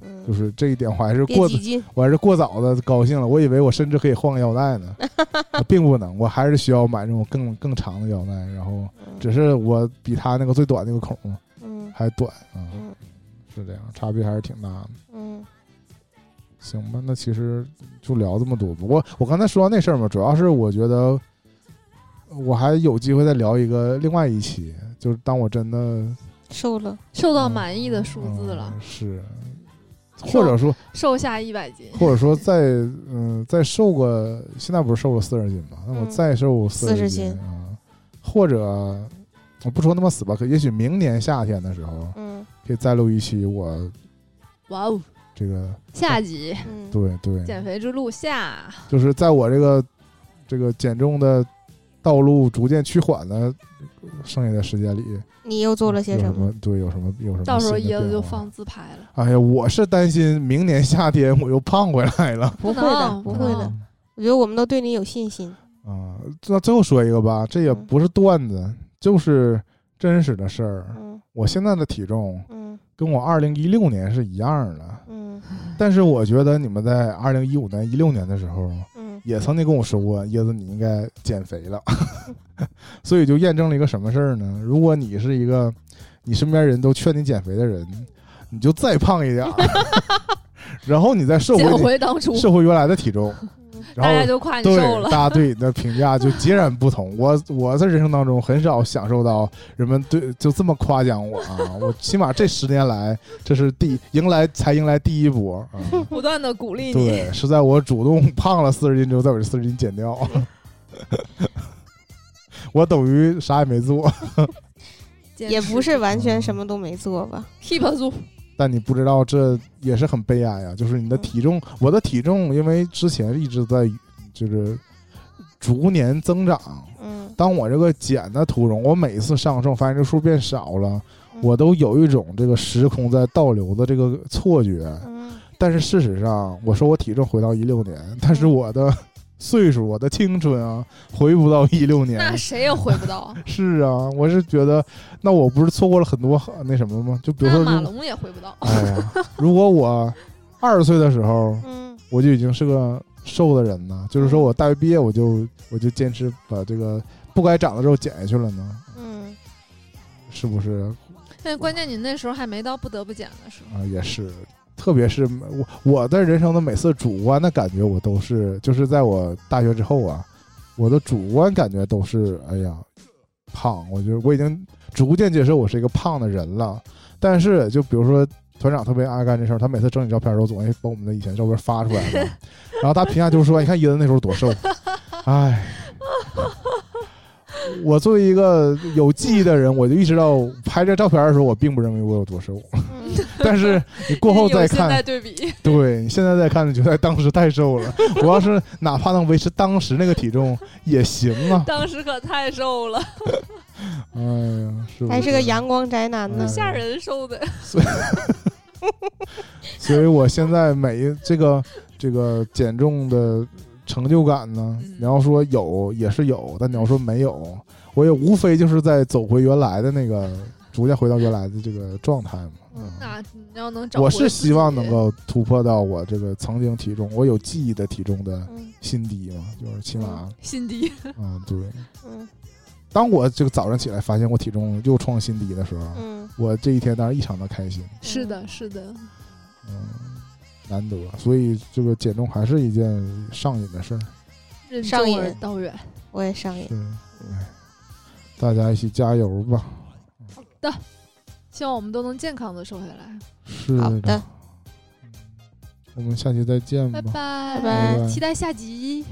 嗯，
就是这一点，我还是过
激进，
我还是过早的高兴了，我以为我甚至可以换个腰带呢，啊并不能，我还是需要买那种更更长的腰带，然后
嗯。
只是我比他那个最短那个孔
嗯。
还短啊，
嗯
是这样，差别还是挺大的。
嗯
行吧，那其实就聊这么多不过我刚才说到那事儿嘛，主要是我觉得我还有机会再聊一个另外一期，就是当我真的
瘦了，
瘦到满意的数字了，
嗯是，或者说
瘦下一百斤。
或者说再嗯再瘦个，现在不是瘦了四十斤嘛？那我
嗯
再瘦
40
十
斤
啊，或者我不说那么死吧，可也许明年夏天的时候
嗯
可以再录一期我
哇哦，
这个
下集
嗯，
对对，
减肥之路下，
就是在我这个这个减重的道路逐渐趋缓的剩下的时间里，
你又做了些
什
什么？？
对，有什么有什么？
到时候椰子就放。自拍了。
哎呀，我是担心明年夏天我又胖回来了。
不会的，不会的，
嗯
我觉得我们都对你有信心。
啊，那最后说一个吧，这也
嗯
不是段子，就是真实的事儿。
嗯。
我现在的体重
嗯。
跟我二零一六年是一样的，
嗯。
但是我觉得你们在二零一五年、一六年的时候
嗯。
也曾经跟我说过，椰子你应该减肥了，所以就验证了一个什么事儿呢？如果你是一个你身边人都劝你减肥的人，你就再胖一点儿，然后你再瘦
减
回
回当初，
瘦回原来的体重，然后大
家就夸你瘦了。
大家对你的评价就截然不同。我我在人生当中很少享受到人们对就这么夸奖我啊！我起码这十年来，这是第迎来才迎来第一波啊！
不断的鼓励你，
对，是在我主动 胖了四十斤之后，再把这四十斤减掉。我等于啥也没做，
也不是完全什么都没做吧
？keep 住。
但你不知道这也是很悲哀啊！就是你的体重，我的体重因为之前一直在就是逐年增长，
嗯，
当我这个减的途中，我每一次上升发现这数变少了，
嗯。
我都有一种这个时空在倒流的这个错觉。
嗯。
但是事实上，我说我体重回到一六年，但是我的岁数、我的青春啊，回不到 一六年。
那谁也回不到，
是啊，我是觉得，那我不是错过了很多那什么吗？就比如说，
马龙也回不到。
哎呀，如果我二十岁的时候，
嗯
我就已经是个瘦的人呢，就是说我大学毕业我就我就坚持把这个不该长的肉减下去了呢，
嗯
是不是？
但关键你那时候还没到不得不减的时候。
啊，也是，特别是我我的人生的每次主观的感觉，我都是就是在我大学之后啊，我的主观感觉都是哎呀胖，我觉得我已经逐渐接受我是一个胖的人了。但是就比如说团长特别爱干这事儿，他每次整理照片的时候总爱把我们的以前照片发出来嘛，然后他评价就是说，你看椰子那时候多瘦，哎。我作为一个有记忆的人，我就意识到拍这照片的时候，我并不认为我有多瘦。
嗯
但是你过后再
有现在
看，
对比，
对你现在再看，你觉得当时太瘦了。我要是哪怕能维持当时那个体重也行啊。
当时可太瘦了，
哎呀，是不
还是个阳光宅男呢
嗯。
吓人瘦的。
所以 所以我现在每一这个这个减重的成就感呢，
嗯
你要说有也是有，但你要说没有，我也无非就是在走回原来的那个，逐渐回到原来的这个状态嘛。嗯。
那你要能找，
我是希望能，够突破到我这个曾经体重，我有记忆的体重的
嗯。
新低嘛，就是起码，
新低。
嗯，对。
嗯。
当我这个早上起来发现我体重又创新低的时候，
嗯
我这一天当然异常的开心，
是的，是的，
嗯，难得，所以这个减重还是一件上瘾的事儿，
任
上瘾
重道远。
我也上瘾。
是，哎，大家一起加油吧，
希望我们都能健康的瘦下来。
是
好的，
我们下期再见吧。
拜拜
拜拜
期待下集。